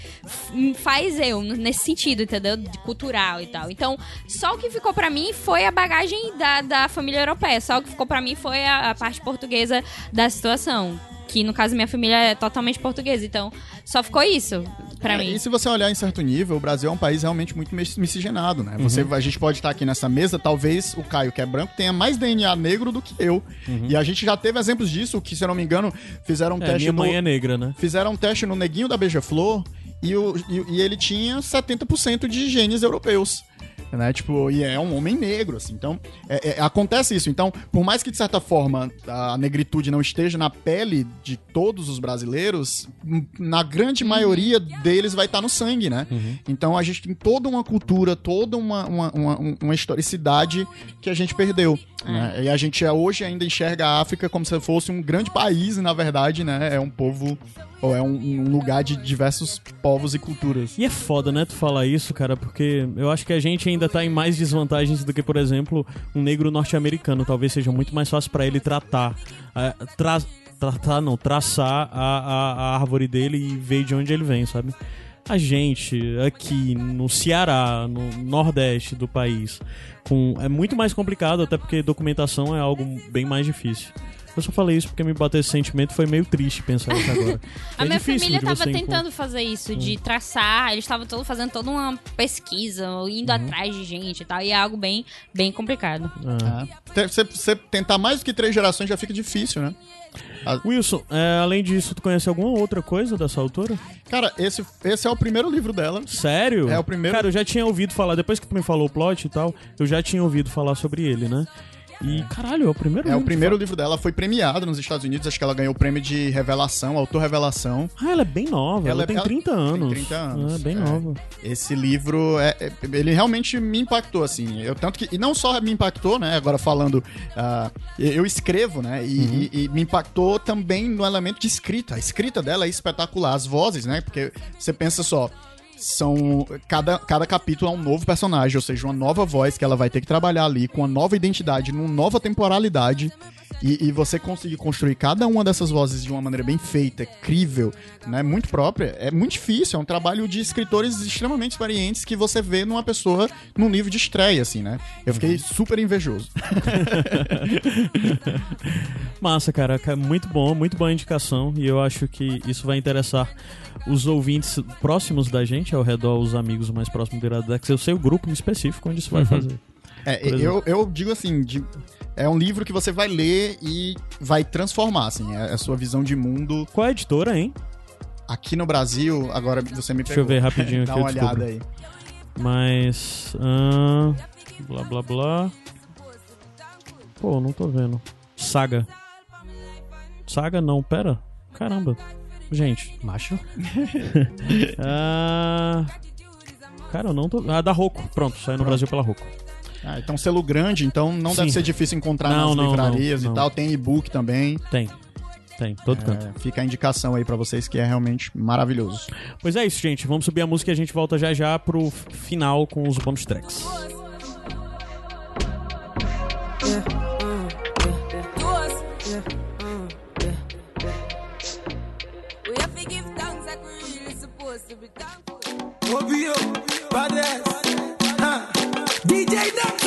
faz eu nesse sentido, entendeu? De cultural e tal. Então, só o que ficou pra mim foi a bagagem da, da família europeia. Só o que ficou pra mim foi a, a parte portuguesa da situação. Que no caso minha família é totalmente portuguesa. Então, só ficou isso pra É, mim. E se você olhar em certo nível, o Brasil é um país realmente muito mis- miscigenado, né? Você, Uhum. a gente pode estar aqui nessa mesa, talvez o Caio, que é branco, tenha mais DNA negro do que eu. E a gente já teve exemplos disso, que, se eu não me engano, fizeram um Uhum. É, teste minha mãe no, é negra, né? fizeram um teste no neguinho da Beija-Flor e, o- e- e ele tinha 70% de genes europeus. Né? Tipo, e é um homem negro, assim. Então, é- é- acontece isso. Então, por mais que, de certa forma, a negritude não esteja na pele de todos os brasileiros, m- na grande maioria deles vai estar no sangue, né? Então, a gente tem toda uma cultura, toda uma, uma, uma, uma historicidade que a gente perdeu. né? E a gente é, hoje ainda enxerga a África como se fosse um grande país, e na verdade, né? É um povo, ou é um, um lugar de diversos povos e culturas. E é foda, né, tu falar isso, cara, porque eu acho que a gente ainda tá em mais desvantagens do que, por exemplo, um negro norte-americano. Talvez seja muito mais fácil pra ele tratar. é, tra- tratar, não, traçar a, a, a árvore dele e ver de onde ele vem, sabe? A gente, aqui no Ceará, no Nordeste do país, com, é muito mais complicado, até porque documentação é algo bem mais difícil. Eu só falei isso porque me bateu esse sentimento foi meio triste pensar isso agora. [LAUGHS] A É minha família de tava você encontrar- tentando fazer isso, de traçar, eles estavam todo fazendo toda uma pesquisa, indo Uhum. atrás de gente e tal, e é algo bem, bem complicado. Ah. É. Você você tentar mais do que três gerações já fica difícil, né? Wilson, é, além disso, tu conhece alguma outra coisa dessa autora? Cara, esse, esse é o primeiro livro dela. Sério? É o primeiro- Cara, eu já tinha ouvido falar, depois que tu me falou o plot e tal, eu já tinha ouvido falar sobre ele, né? E, caralho, é o primeiro É o livro primeiro que livro dela, foi premiado nos Estados Unidos, acho que ela ganhou o prêmio de revelação, autor-revelação. Ah, ela é bem nova, ela, Ela é- tem ela 30 tem anos. 30 anos, É, bem é. nova. Esse livro, é, é- ele realmente me impactou, assim. Eu, tanto que, e não só me impactou, né, agora falando, ah, eu escrevo, né, e, Uhum. e- e me impactou também no elemento de escrita. A escrita dela é espetacular, as vozes, né, porque você pensa só, são cada, cada capítulo é um novo personagem, ou seja, uma nova voz que ela vai ter que trabalhar ali com uma nova identidade, numa nova temporalidade. E, e você conseguir construir cada uma dessas vozes de uma maneira bem feita, crível, né, muito própria, é muito difícil. É um trabalho de escritores extremamente experientes que você vê numa pessoa num livro de estreia, assim, né? Eu fiquei super invejoso. [LAUGHS] Massa, cara, ca- muito bom, muito boa indicação. E eu acho que isso vai interessar os ouvintes próximos da gente, ao redor, os amigos mais próximos do Iradex. Eu sei o grupo em específico onde isso vai fazer. É, eu, eu digo assim, de- é um livro que você vai ler e vai transformar, assim, a, a sua visão de mundo. Qual é a editora, hein? Aqui no Brasil, agora você me Deixa eu pegou. ver rapidinho [LAUGHS] Dá aqui, eu uma olhada aí. Mas. ahn, blá blá blá. Pô, não tô vendo. Saga. Saga não, pera. Caramba. Gente. Macho. [LAUGHS] Ah. Cara, eu não tô. Ah, da Roku. Pronto, saiu no Brasil pela Roku. Ah, então selo grande, então não deve Sim. ser difícil encontrar Não, nas não, livrarias não, e tal. Tem e-book também. Tem. Tem, todo canto. É, fica a indicação aí pra vocês que é realmente maravilhoso. Pois é isso, gente. Vamos subir a música e a gente volta já já pro final com os bônus tracks. To ain't nothing.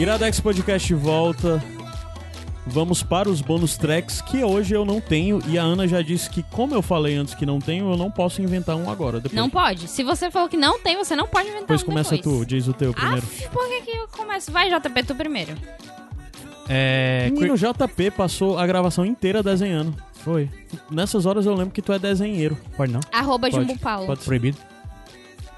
Iradex Podcast volta. Vamos para os bônus tracks que hoje eu não tenho e a Ana já disse que como eu falei antes que não tenho, eu não posso inventar um agora. Depois, Não pode. Se você falou que não tem, você não pode inventar depois um começa depois. tu, diz o teu primeiro. Ah, por que, que eu começo? Vai, JP, tu primeiro. É. Menino, o JP passou a gravação inteira desenhando. Foi. Nessas horas eu lembro que tu é desenheiro. Pode não? Arroba Pode. Jumbo Paulo. Pode ser. Proibido.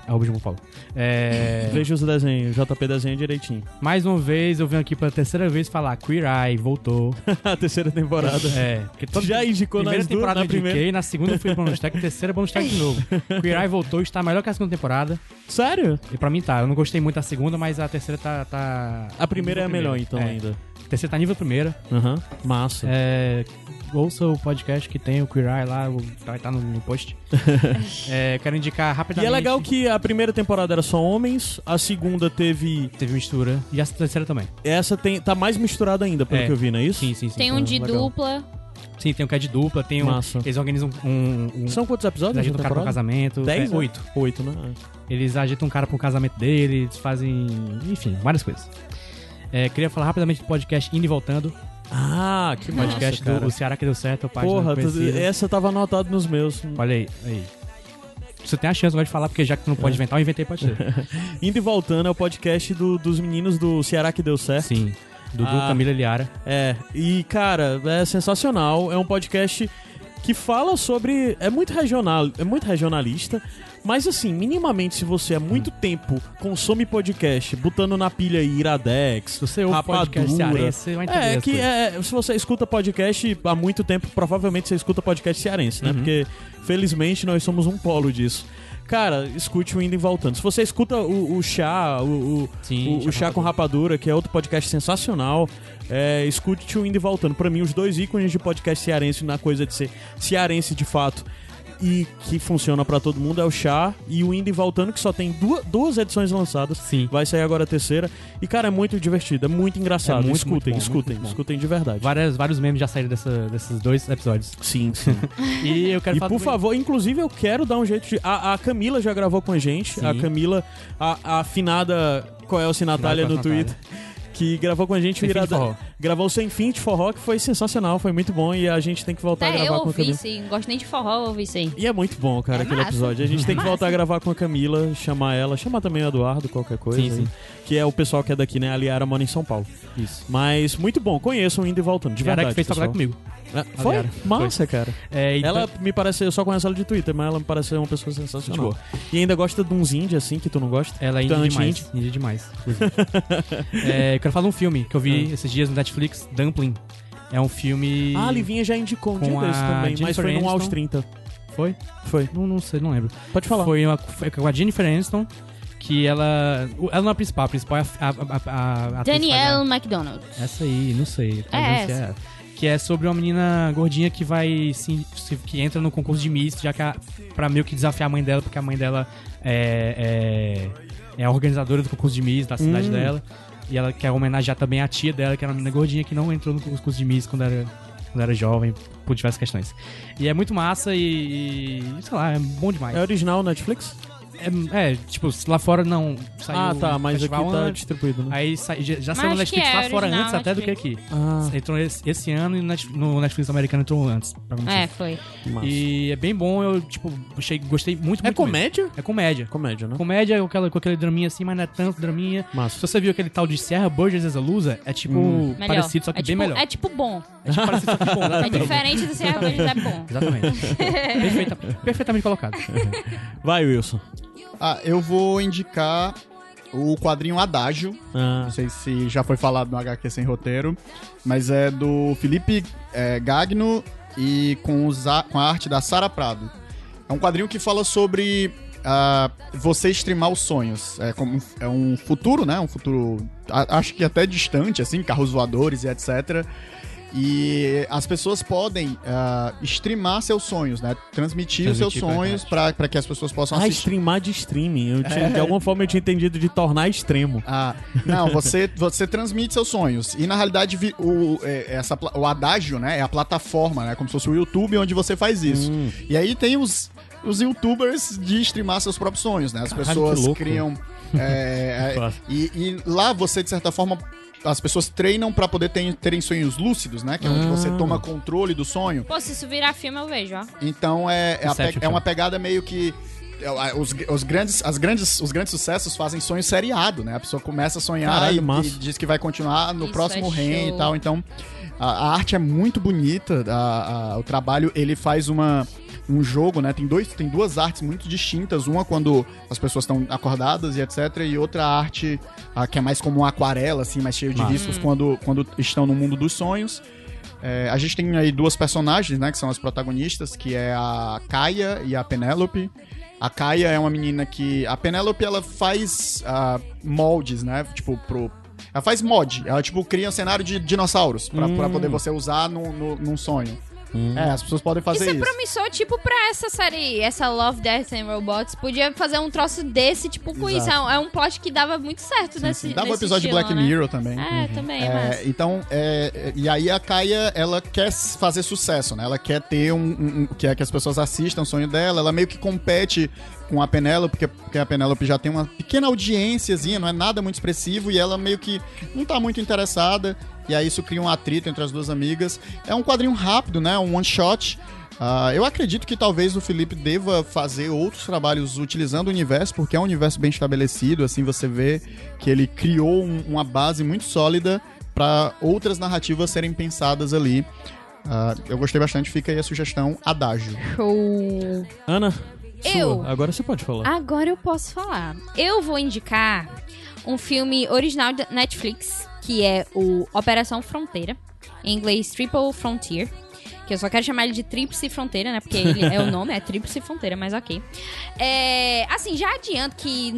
Arroba João Paulo. É, Veja os desenhos, JP desenha direitinho. mais uma vez, eu venho aqui pela terceira vez falar Queer Eye, voltou. [LAUGHS] a terceira temporada. É, porque toda Já indicou primeira nas duas, temporada na eu indiquei, primeira. na segunda eu fui bonus track, terceira bonus track de novo. [LAUGHS] Queer Eye voltou, está melhor que a segunda temporada. Sério? E pra mim tá, eu não gostei muito da segunda, mas a terceira tá... tá A primeira é a melhor, então, É. ainda. A terceira tá nível primeira. Aham. Massa. É, ouça o podcast que tem o Queer Eye lá, o- vai estar no, no post. [LAUGHS] é, quero indicar E rapidamente. é legal que a primeira temporada era só homens, a segunda teve. Teve mistura. E a terceira também. Essa tem, tá mais misturada ainda, pelo É. que eu vi, não é isso? Sim, sim, sim. Tem um de legal. dupla. Sim, tem um que é de dupla, tem um. Massa. Eles organizam um. um São quantos eles episódios? agitam da um cara pro casamento. Dez? É, né? oito. Oito, né? Eles agitam um cara pro casamento dele, eles fazem. Enfim, várias coisas. É, queria falar rapidamente do podcast Indo e Voltando. Ah, que Podcast cara. do o Ceará que deu certo, página Porra, tu- essa tava anotada nos meus. Olha aí, aí. Você tem a chance agora de falar, porque já que tu não pode inventar, eu inventei, pode ser. [LAUGHS] Indo e voltando é o podcast do- dos meninos do Ceará que deu certo. Sim. Dudu, Ah. Camila Liara. É, e cara, é sensacional. É um podcast que fala sobre. É muito regional, é muito regionalista. Mas assim, minimamente, se você há muito tempo consome podcast, botando na pilha aí Iradex, você ouve Rapadura, podcast cearense, você vai entender É, que é, se você escuta podcast há muito tempo, provavelmente você escuta podcast cearense, né? Uhum. Porque, felizmente, nós somos um polo disso. Cara, escute o Indo e Voltando. Se você escuta o, o Chá, o, o, Sim, o- Chá o Chá com com Rapadura, que é outro podcast sensacional, é, escute o Indo e Voltando. Pra mim, os dois ícones de podcast cearense na coisa de ser cearense de fato e que funciona pra todo mundo é o Chá e o Indo e Voltando, que só tem duas, duas edições lançadas. Sim. Vai sair agora a terceira. E, cara, é muito divertido, é muito engraçado. É muito, escutem, muito bom, escutem, muito escutem de verdade. Várias, vários memes já saíram dessa- desses dois episódios. Sim, sim. [LAUGHS] E eu quero e falar por favor, inclusive eu quero dar um jeito de. A, a Camila já gravou com a gente. Sim. A Camila, a, a afinada Coelce Natália no Natália. Twitter. Que gravou com a gente Sem o Irada-. Gravou o Sem Fim de Forró, que foi sensacional, foi muito bom. E a gente tem que voltar a Até gravar eu com a ouvi, Camila. sim. Não gosto nem de forró, eu ouvi sim. E é muito bom, cara, É aquele massa. episódio. A gente tem que [LAUGHS] voltar a gravar com a Camila, chamar ela, chamar também o Eduardo, qualquer coisa. Sim, sim. Que é o pessoal que é daqui, né? A Liara mora em São Paulo. Isso. Mas muito bom, conheçam indo e voltando, de Liara verdade. que fez pessoal. comigo. É, Foi? Massa, cara. É, então- Ela me parece, eu só conheço ela de Twitter, mas ela me parece uma pessoa sensacional. E ainda gosta de uns indie assim que tu não gosta? Ela é indie demais. anti-indie? Indie demais. inclusive. [LAUGHS] é, eu quero falar de um filme que eu vi esses dias no Netflix, Dumpling. É um filme. Ah, a Livinha já indicou um dia desse também, mas Jennifer foi no Aos Aniston. 30. Foi? Foi. Não, não sei, não lembro. Pode falar. Foi, uma, foi com a Jennifer Aniston, que ela. Ela não é a principal, a principal é a. a, a, a, Danielle McDonald. Essa aí, não sei. talvez essa. seja. Que é sobre uma menina gordinha que vai. Se, se- que entra no concurso de Miss, já que a, pra meio que desafiar a mãe dela, porque a mãe dela é. é, é a organizadora do concurso de Miss da cidade Hum. dela. E ela quer homenagear também a tia dela, que era uma menina gordinha que não entrou no concurso de Miss quando era, quando era jovem, por diversas questões. E é muito massa e. e, sei lá, é bom demais. É original Netflix? É, é, tipo, lá fora não saiu ah, tá, mas aqui tá antes, distribuído, né? Aí sa- já, já saiu no Netflix é lá fora antes até do que Netflix. aqui. Ah, Entrou esse, esse ano e no Net- no Netflix americano entrou antes. É, foi. massa. E é bem bom, eu, tipo, achei, gostei muito, muito É mesmo. comédia? É comédia. Comédia, né? Comédia com, aquela, com aquele draminha assim, mas não é tanto draminha. Massa. Se você viu aquele tal de Serra Burgess as a Loser, é tipo Hum. Melhor. parecido, só que é bem tipo, melhor. É tipo bom. É tipo parecido, só que bom. [LAUGHS] É exatamente. diferente do Serra Burgess, é bom. Exatamente. [LAUGHS] Perfeita- perfeitamente colocado. Vai, Wilson. Ah, eu vou indicar o quadrinho Adágio. Ah, Não sei se já foi falado no HQ Sem Roteiro, mas é do Felipe é, Gagno e com, os a- com a arte da Sara Prado. É um quadrinho que fala sobre ah, você streamar os sonhos. É, como, é um futuro, né? Um futuro, a- acho que até distante, assim, carros voadores e etc. E as pessoas podem ah, streamar seus sonhos, né? Transmitir, os seus Transmitir pra sonhos para que as pessoas possam ah assistir. streamar de streaming. Eu tinha- De alguma forma eu tinha entendido de tornar extremo. Ah, não, você, você transmite seus sonhos. E na realidade, o, é, essa, o Adágio, né, é a plataforma, né? Como se fosse o YouTube onde você faz isso. Hum. E aí tem os, os youtubers de streamar seus próprios sonhos, né? As Caralho, pessoas criam. [LAUGHS] é, é, e, e lá você, de certa forma. As pessoas treinam pra poder ter- terem sonhos lúcidos, né? Que é onde você Ah. toma controle do sonho. Pô, se isso virar filme, eu vejo, ó. Então é, é, pe- é uma pegada meio que. é, Os, os, grandes, as grandes, os grandes sucessos fazem sonho seriado, né? A pessoa começa a sonhar Caralho, e, e diz que vai continuar no Isso próximo é e tal. Então, a, a arte é muito bonita. a- a- o trabalho, ele faz uma. Um jogo, né? Tem, dois, tem duas artes muito distintas. Uma quando as pessoas estão acordadas e etc. E outra arte ah, que é mais como uma aquarela, assim, mais cheio de riscos quando, quando estão no mundo dos sonhos. É, a gente tem aí duas personagens, né? Que são as protagonistas, que é a Kaia e a Penélope. A Kaia é uma menina que... A Penélope, ela faz ah, moldes, né? Tipo, pro... Ela faz mod. Ela, tipo, cria um cenário de dinossauros pra, pra poder você usar no, no, num sonho. É, as pessoas podem fazer Isso é isso. promissor, tipo, pra essa série, essa Love, Death and Robots. Podia fazer um troço desse, tipo, com isso. É um, é um plot que dava muito certo Sim, nesse sim. Dava um episódio de estilo, Black né? Mirror também. É, também, É, mas... então, é, e aí a Kaia, ela quer fazer sucesso, né? Ela quer ter um, um- um- quer que as pessoas assistam o sonho dela. Ela meio que compete com a Penélope, porque, porque a Penélope já tem uma pequena audiênciazinha, não é nada muito expressivo, e ela meio que não tá muito interessada. E aí isso cria um atrito entre as duas amigas. É um quadrinho rápido, né? Um one shot. Ah, eu acredito que talvez o Felipe deva fazer outros trabalhos utilizando o universo, porque é um universo bem estabelecido, assim você vê que ele criou um- uma base muito sólida para outras narrativas serem pensadas ali. Ah, eu gostei bastante, fica aí a sugestão Adágio. Show. Ana, Eu. sua. Agora você pode falar. Agora eu posso falar. Eu vou indicar um filme original da Netflix, que é o Operação Fronteira, em inglês Triple Frontier. Que eu só quero chamar ele de Tríplice Fronteira, né? Porque ele é o [LAUGHS] nome, é Tríplice Fronteira, mas ok. É, assim, já adianto que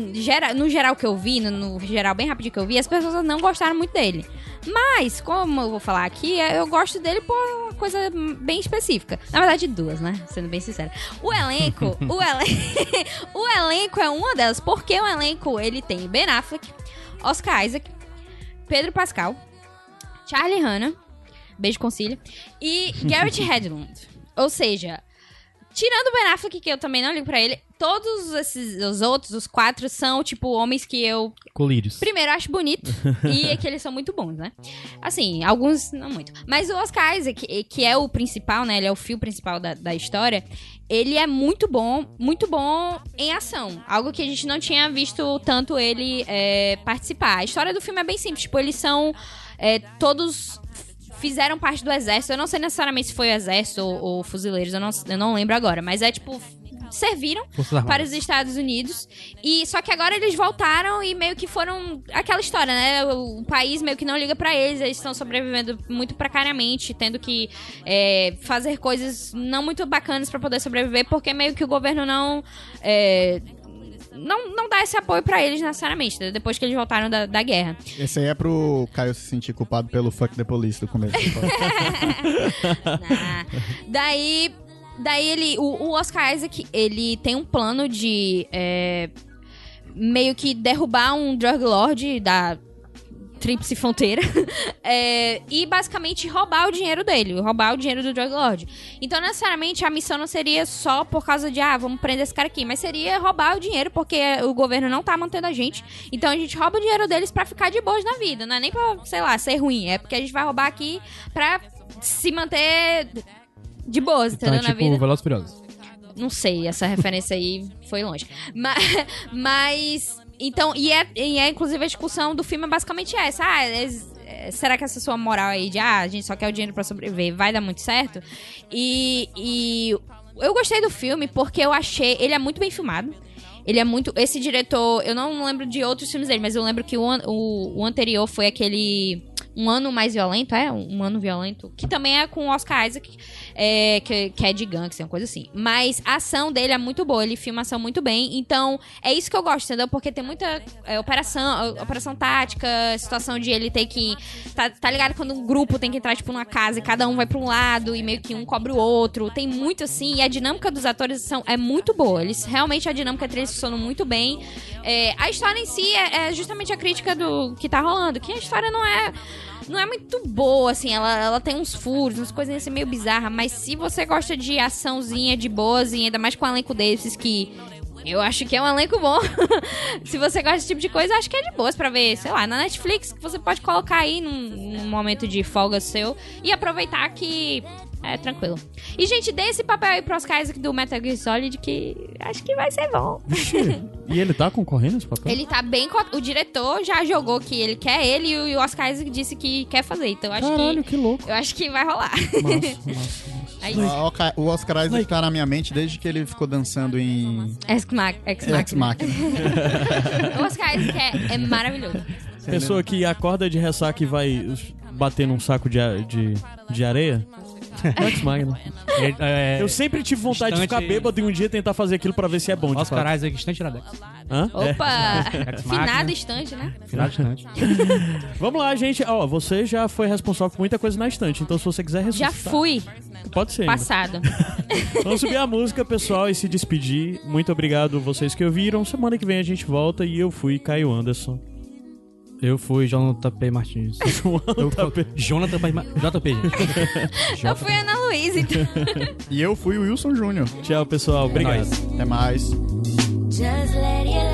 no geral que eu vi, no, no geral bem rapidinho que eu vi, as pessoas não gostaram muito dele. Mas, como eu vou falar aqui, é, eu gosto dele por uma coisa bem específica. Na verdade, duas, né? Sendo bem sincera. O elenco, [LAUGHS] o, elen- [LAUGHS] o elenco é uma delas, porque o elenco, ele tem Ben Affleck, Oscar Isaac, Pedro Pascal, Charlie Hanna, beijo concílio, e [LAUGHS] Garrett Hedlund. Ou seja, tirando o Ben Affleck, que eu também não ligo pra ele, todos esses, os outros, os quatro, são, tipo, homens que eu Colírios. Primeiro, acho bonito. [LAUGHS] e é que eles são muito bons, né? Assim, alguns não muito. Mas o Oscar Isaac, que- que é o principal, né? Ele é o fio principal da, da história. Ele é muito bom, muito bom em ação. Algo que a gente não tinha visto tanto ele é, participar. A história do filme é bem simples. Tipo, eles são é, todos fizeram parte do exército. Eu não sei necessariamente se foi o exército ou, ou fuzileiros, eu não, eu não lembro agora. Mas é tipo, serviram para os Estados Unidos. E só que agora eles voltaram e meio que foram aquela história, né? O, país meio que não liga pra eles, eles estão sobrevivendo muito precariamente, tendo que é, fazer coisas não muito bacanas pra poder sobreviver, porque meio que o governo não é, não, não dá esse apoio pra eles necessariamente, né? depois que eles voltaram da, da guerra. Esse aí é pro Caio se sentir culpado pelo fuck the police do começo. [LAUGHS] Daí, daí ele, o, o Oscar Isaac, ele tem um plano de é, meio que derrubar um drug lord da Tríplice Fronteira [LAUGHS] é, e basicamente roubar o dinheiro dele, roubar o dinheiro do drug lord. Então, necessariamente, a missão não seria só por causa de, ah, vamos prender esse cara aqui, mas seria roubar o dinheiro porque o governo não tá mantendo a gente. Então, a gente rouba o dinheiro deles pra ficar de boas na vida, não é nem pra, sei lá, ser ruim, é porque a gente vai roubar aqui pra se manter de boas, Então entendeu? é tipo na vida. Velozes Furiosos. Não sei, essa referência aí foi longe. [LAUGHS] Mas, mas então, e é, e é inclusive a discussão do filme é basicamente essa. Ah, eles- é, será que essa sua moral aí de ah, a gente só quer o dinheiro pra sobreviver vai dar muito certo? E, e eu gostei do filme porque eu achei, ele é muito bem filmado. Ele é muito. Esse diretor, eu não lembro de outros filmes dele, mas eu lembro que o, o, o anterior foi aquele. Um ano mais violento, é? Um ano violento. Que também é com Oscar Isaac, é, que, que é de gangster, uma coisa assim. Mas a ação dele é muito boa, ele filma a ação muito bem. Então, é isso que eu gosto, entendeu? Porque tem muita é, operação, operação tática, situação de ele ter que. Tá, tá ligado quando um grupo tem que entrar, tipo, numa casa e cada um vai pra um lado e meio que um cobre o outro. Tem muito assim, e a dinâmica dos atores são, é muito boa. Eles realmente a dinâmica deles funcionam muito bem. É, a história em si é, é justamente a crítica do que tá rolando, que a história não é não é muito boa, assim, ela, ela tem uns furos, umas coisinhas assim meio bizarras, mas se você gosta de açãozinha, de boazinha, ainda mais com um elenco desses que eu acho que é um elenco bom. [LAUGHS] se você gosta desse tipo de coisa, eu acho que é de boas pra ver, sei lá, na Netflix, que você pode colocar aí num, num momento de folga seu e aproveitar que é tranquilo. E, gente, dê esse papel aí pro Oscar Isaac do Metal Gear Solid que acho que vai ser bom. E ele tá concorrendo esse papel? Ele tá bem. O diretor já jogou que ele quer ele e o Oscar Isaac disse que quer fazer. Então eu acho Caralho, que. que louco. Eu acho que vai rolar. Massa, [LAUGHS] massa. Aí, O Oscar- Isaac tá na minha mente desde que ele ficou dançando em Ex Mach- Ex Ex Machina. Machina. [LAUGHS] O Oscar Isaac é, é maravilhoso. Pessoa que acorda de ressaca e vai bater num saco de, de, de areia. Max Magno. É, Eu sempre tive vontade de Instante- ficar bêbado e um dia tentar fazer aquilo pra ver se é bom. de Oscar fato. Isaac, Instante Iradex. Hã? É. [LAUGHS] Opa! Ex Finado instante, né? Final de Instante. [LAUGHS] Vamos lá, gente. Ó, você já foi responsável por muita coisa na estante, então se você quiser Já ressuscitar... fui Pode ser. passado. [LAUGHS] Vamos subir a música, pessoal, e se despedir. Muito obrigado vocês que ouviram. Semana que vem a gente volta e eu fui Caio Anderson. Eu fui Jonathan P. Martins. [LAUGHS] Eu fui Jonathan P. JP, gente. [LAUGHS] Eu fui Ana Luísa, então. E eu fui o Wilson Júnior. Tchau, pessoal. Obrigado. nóis. Até mais. Just let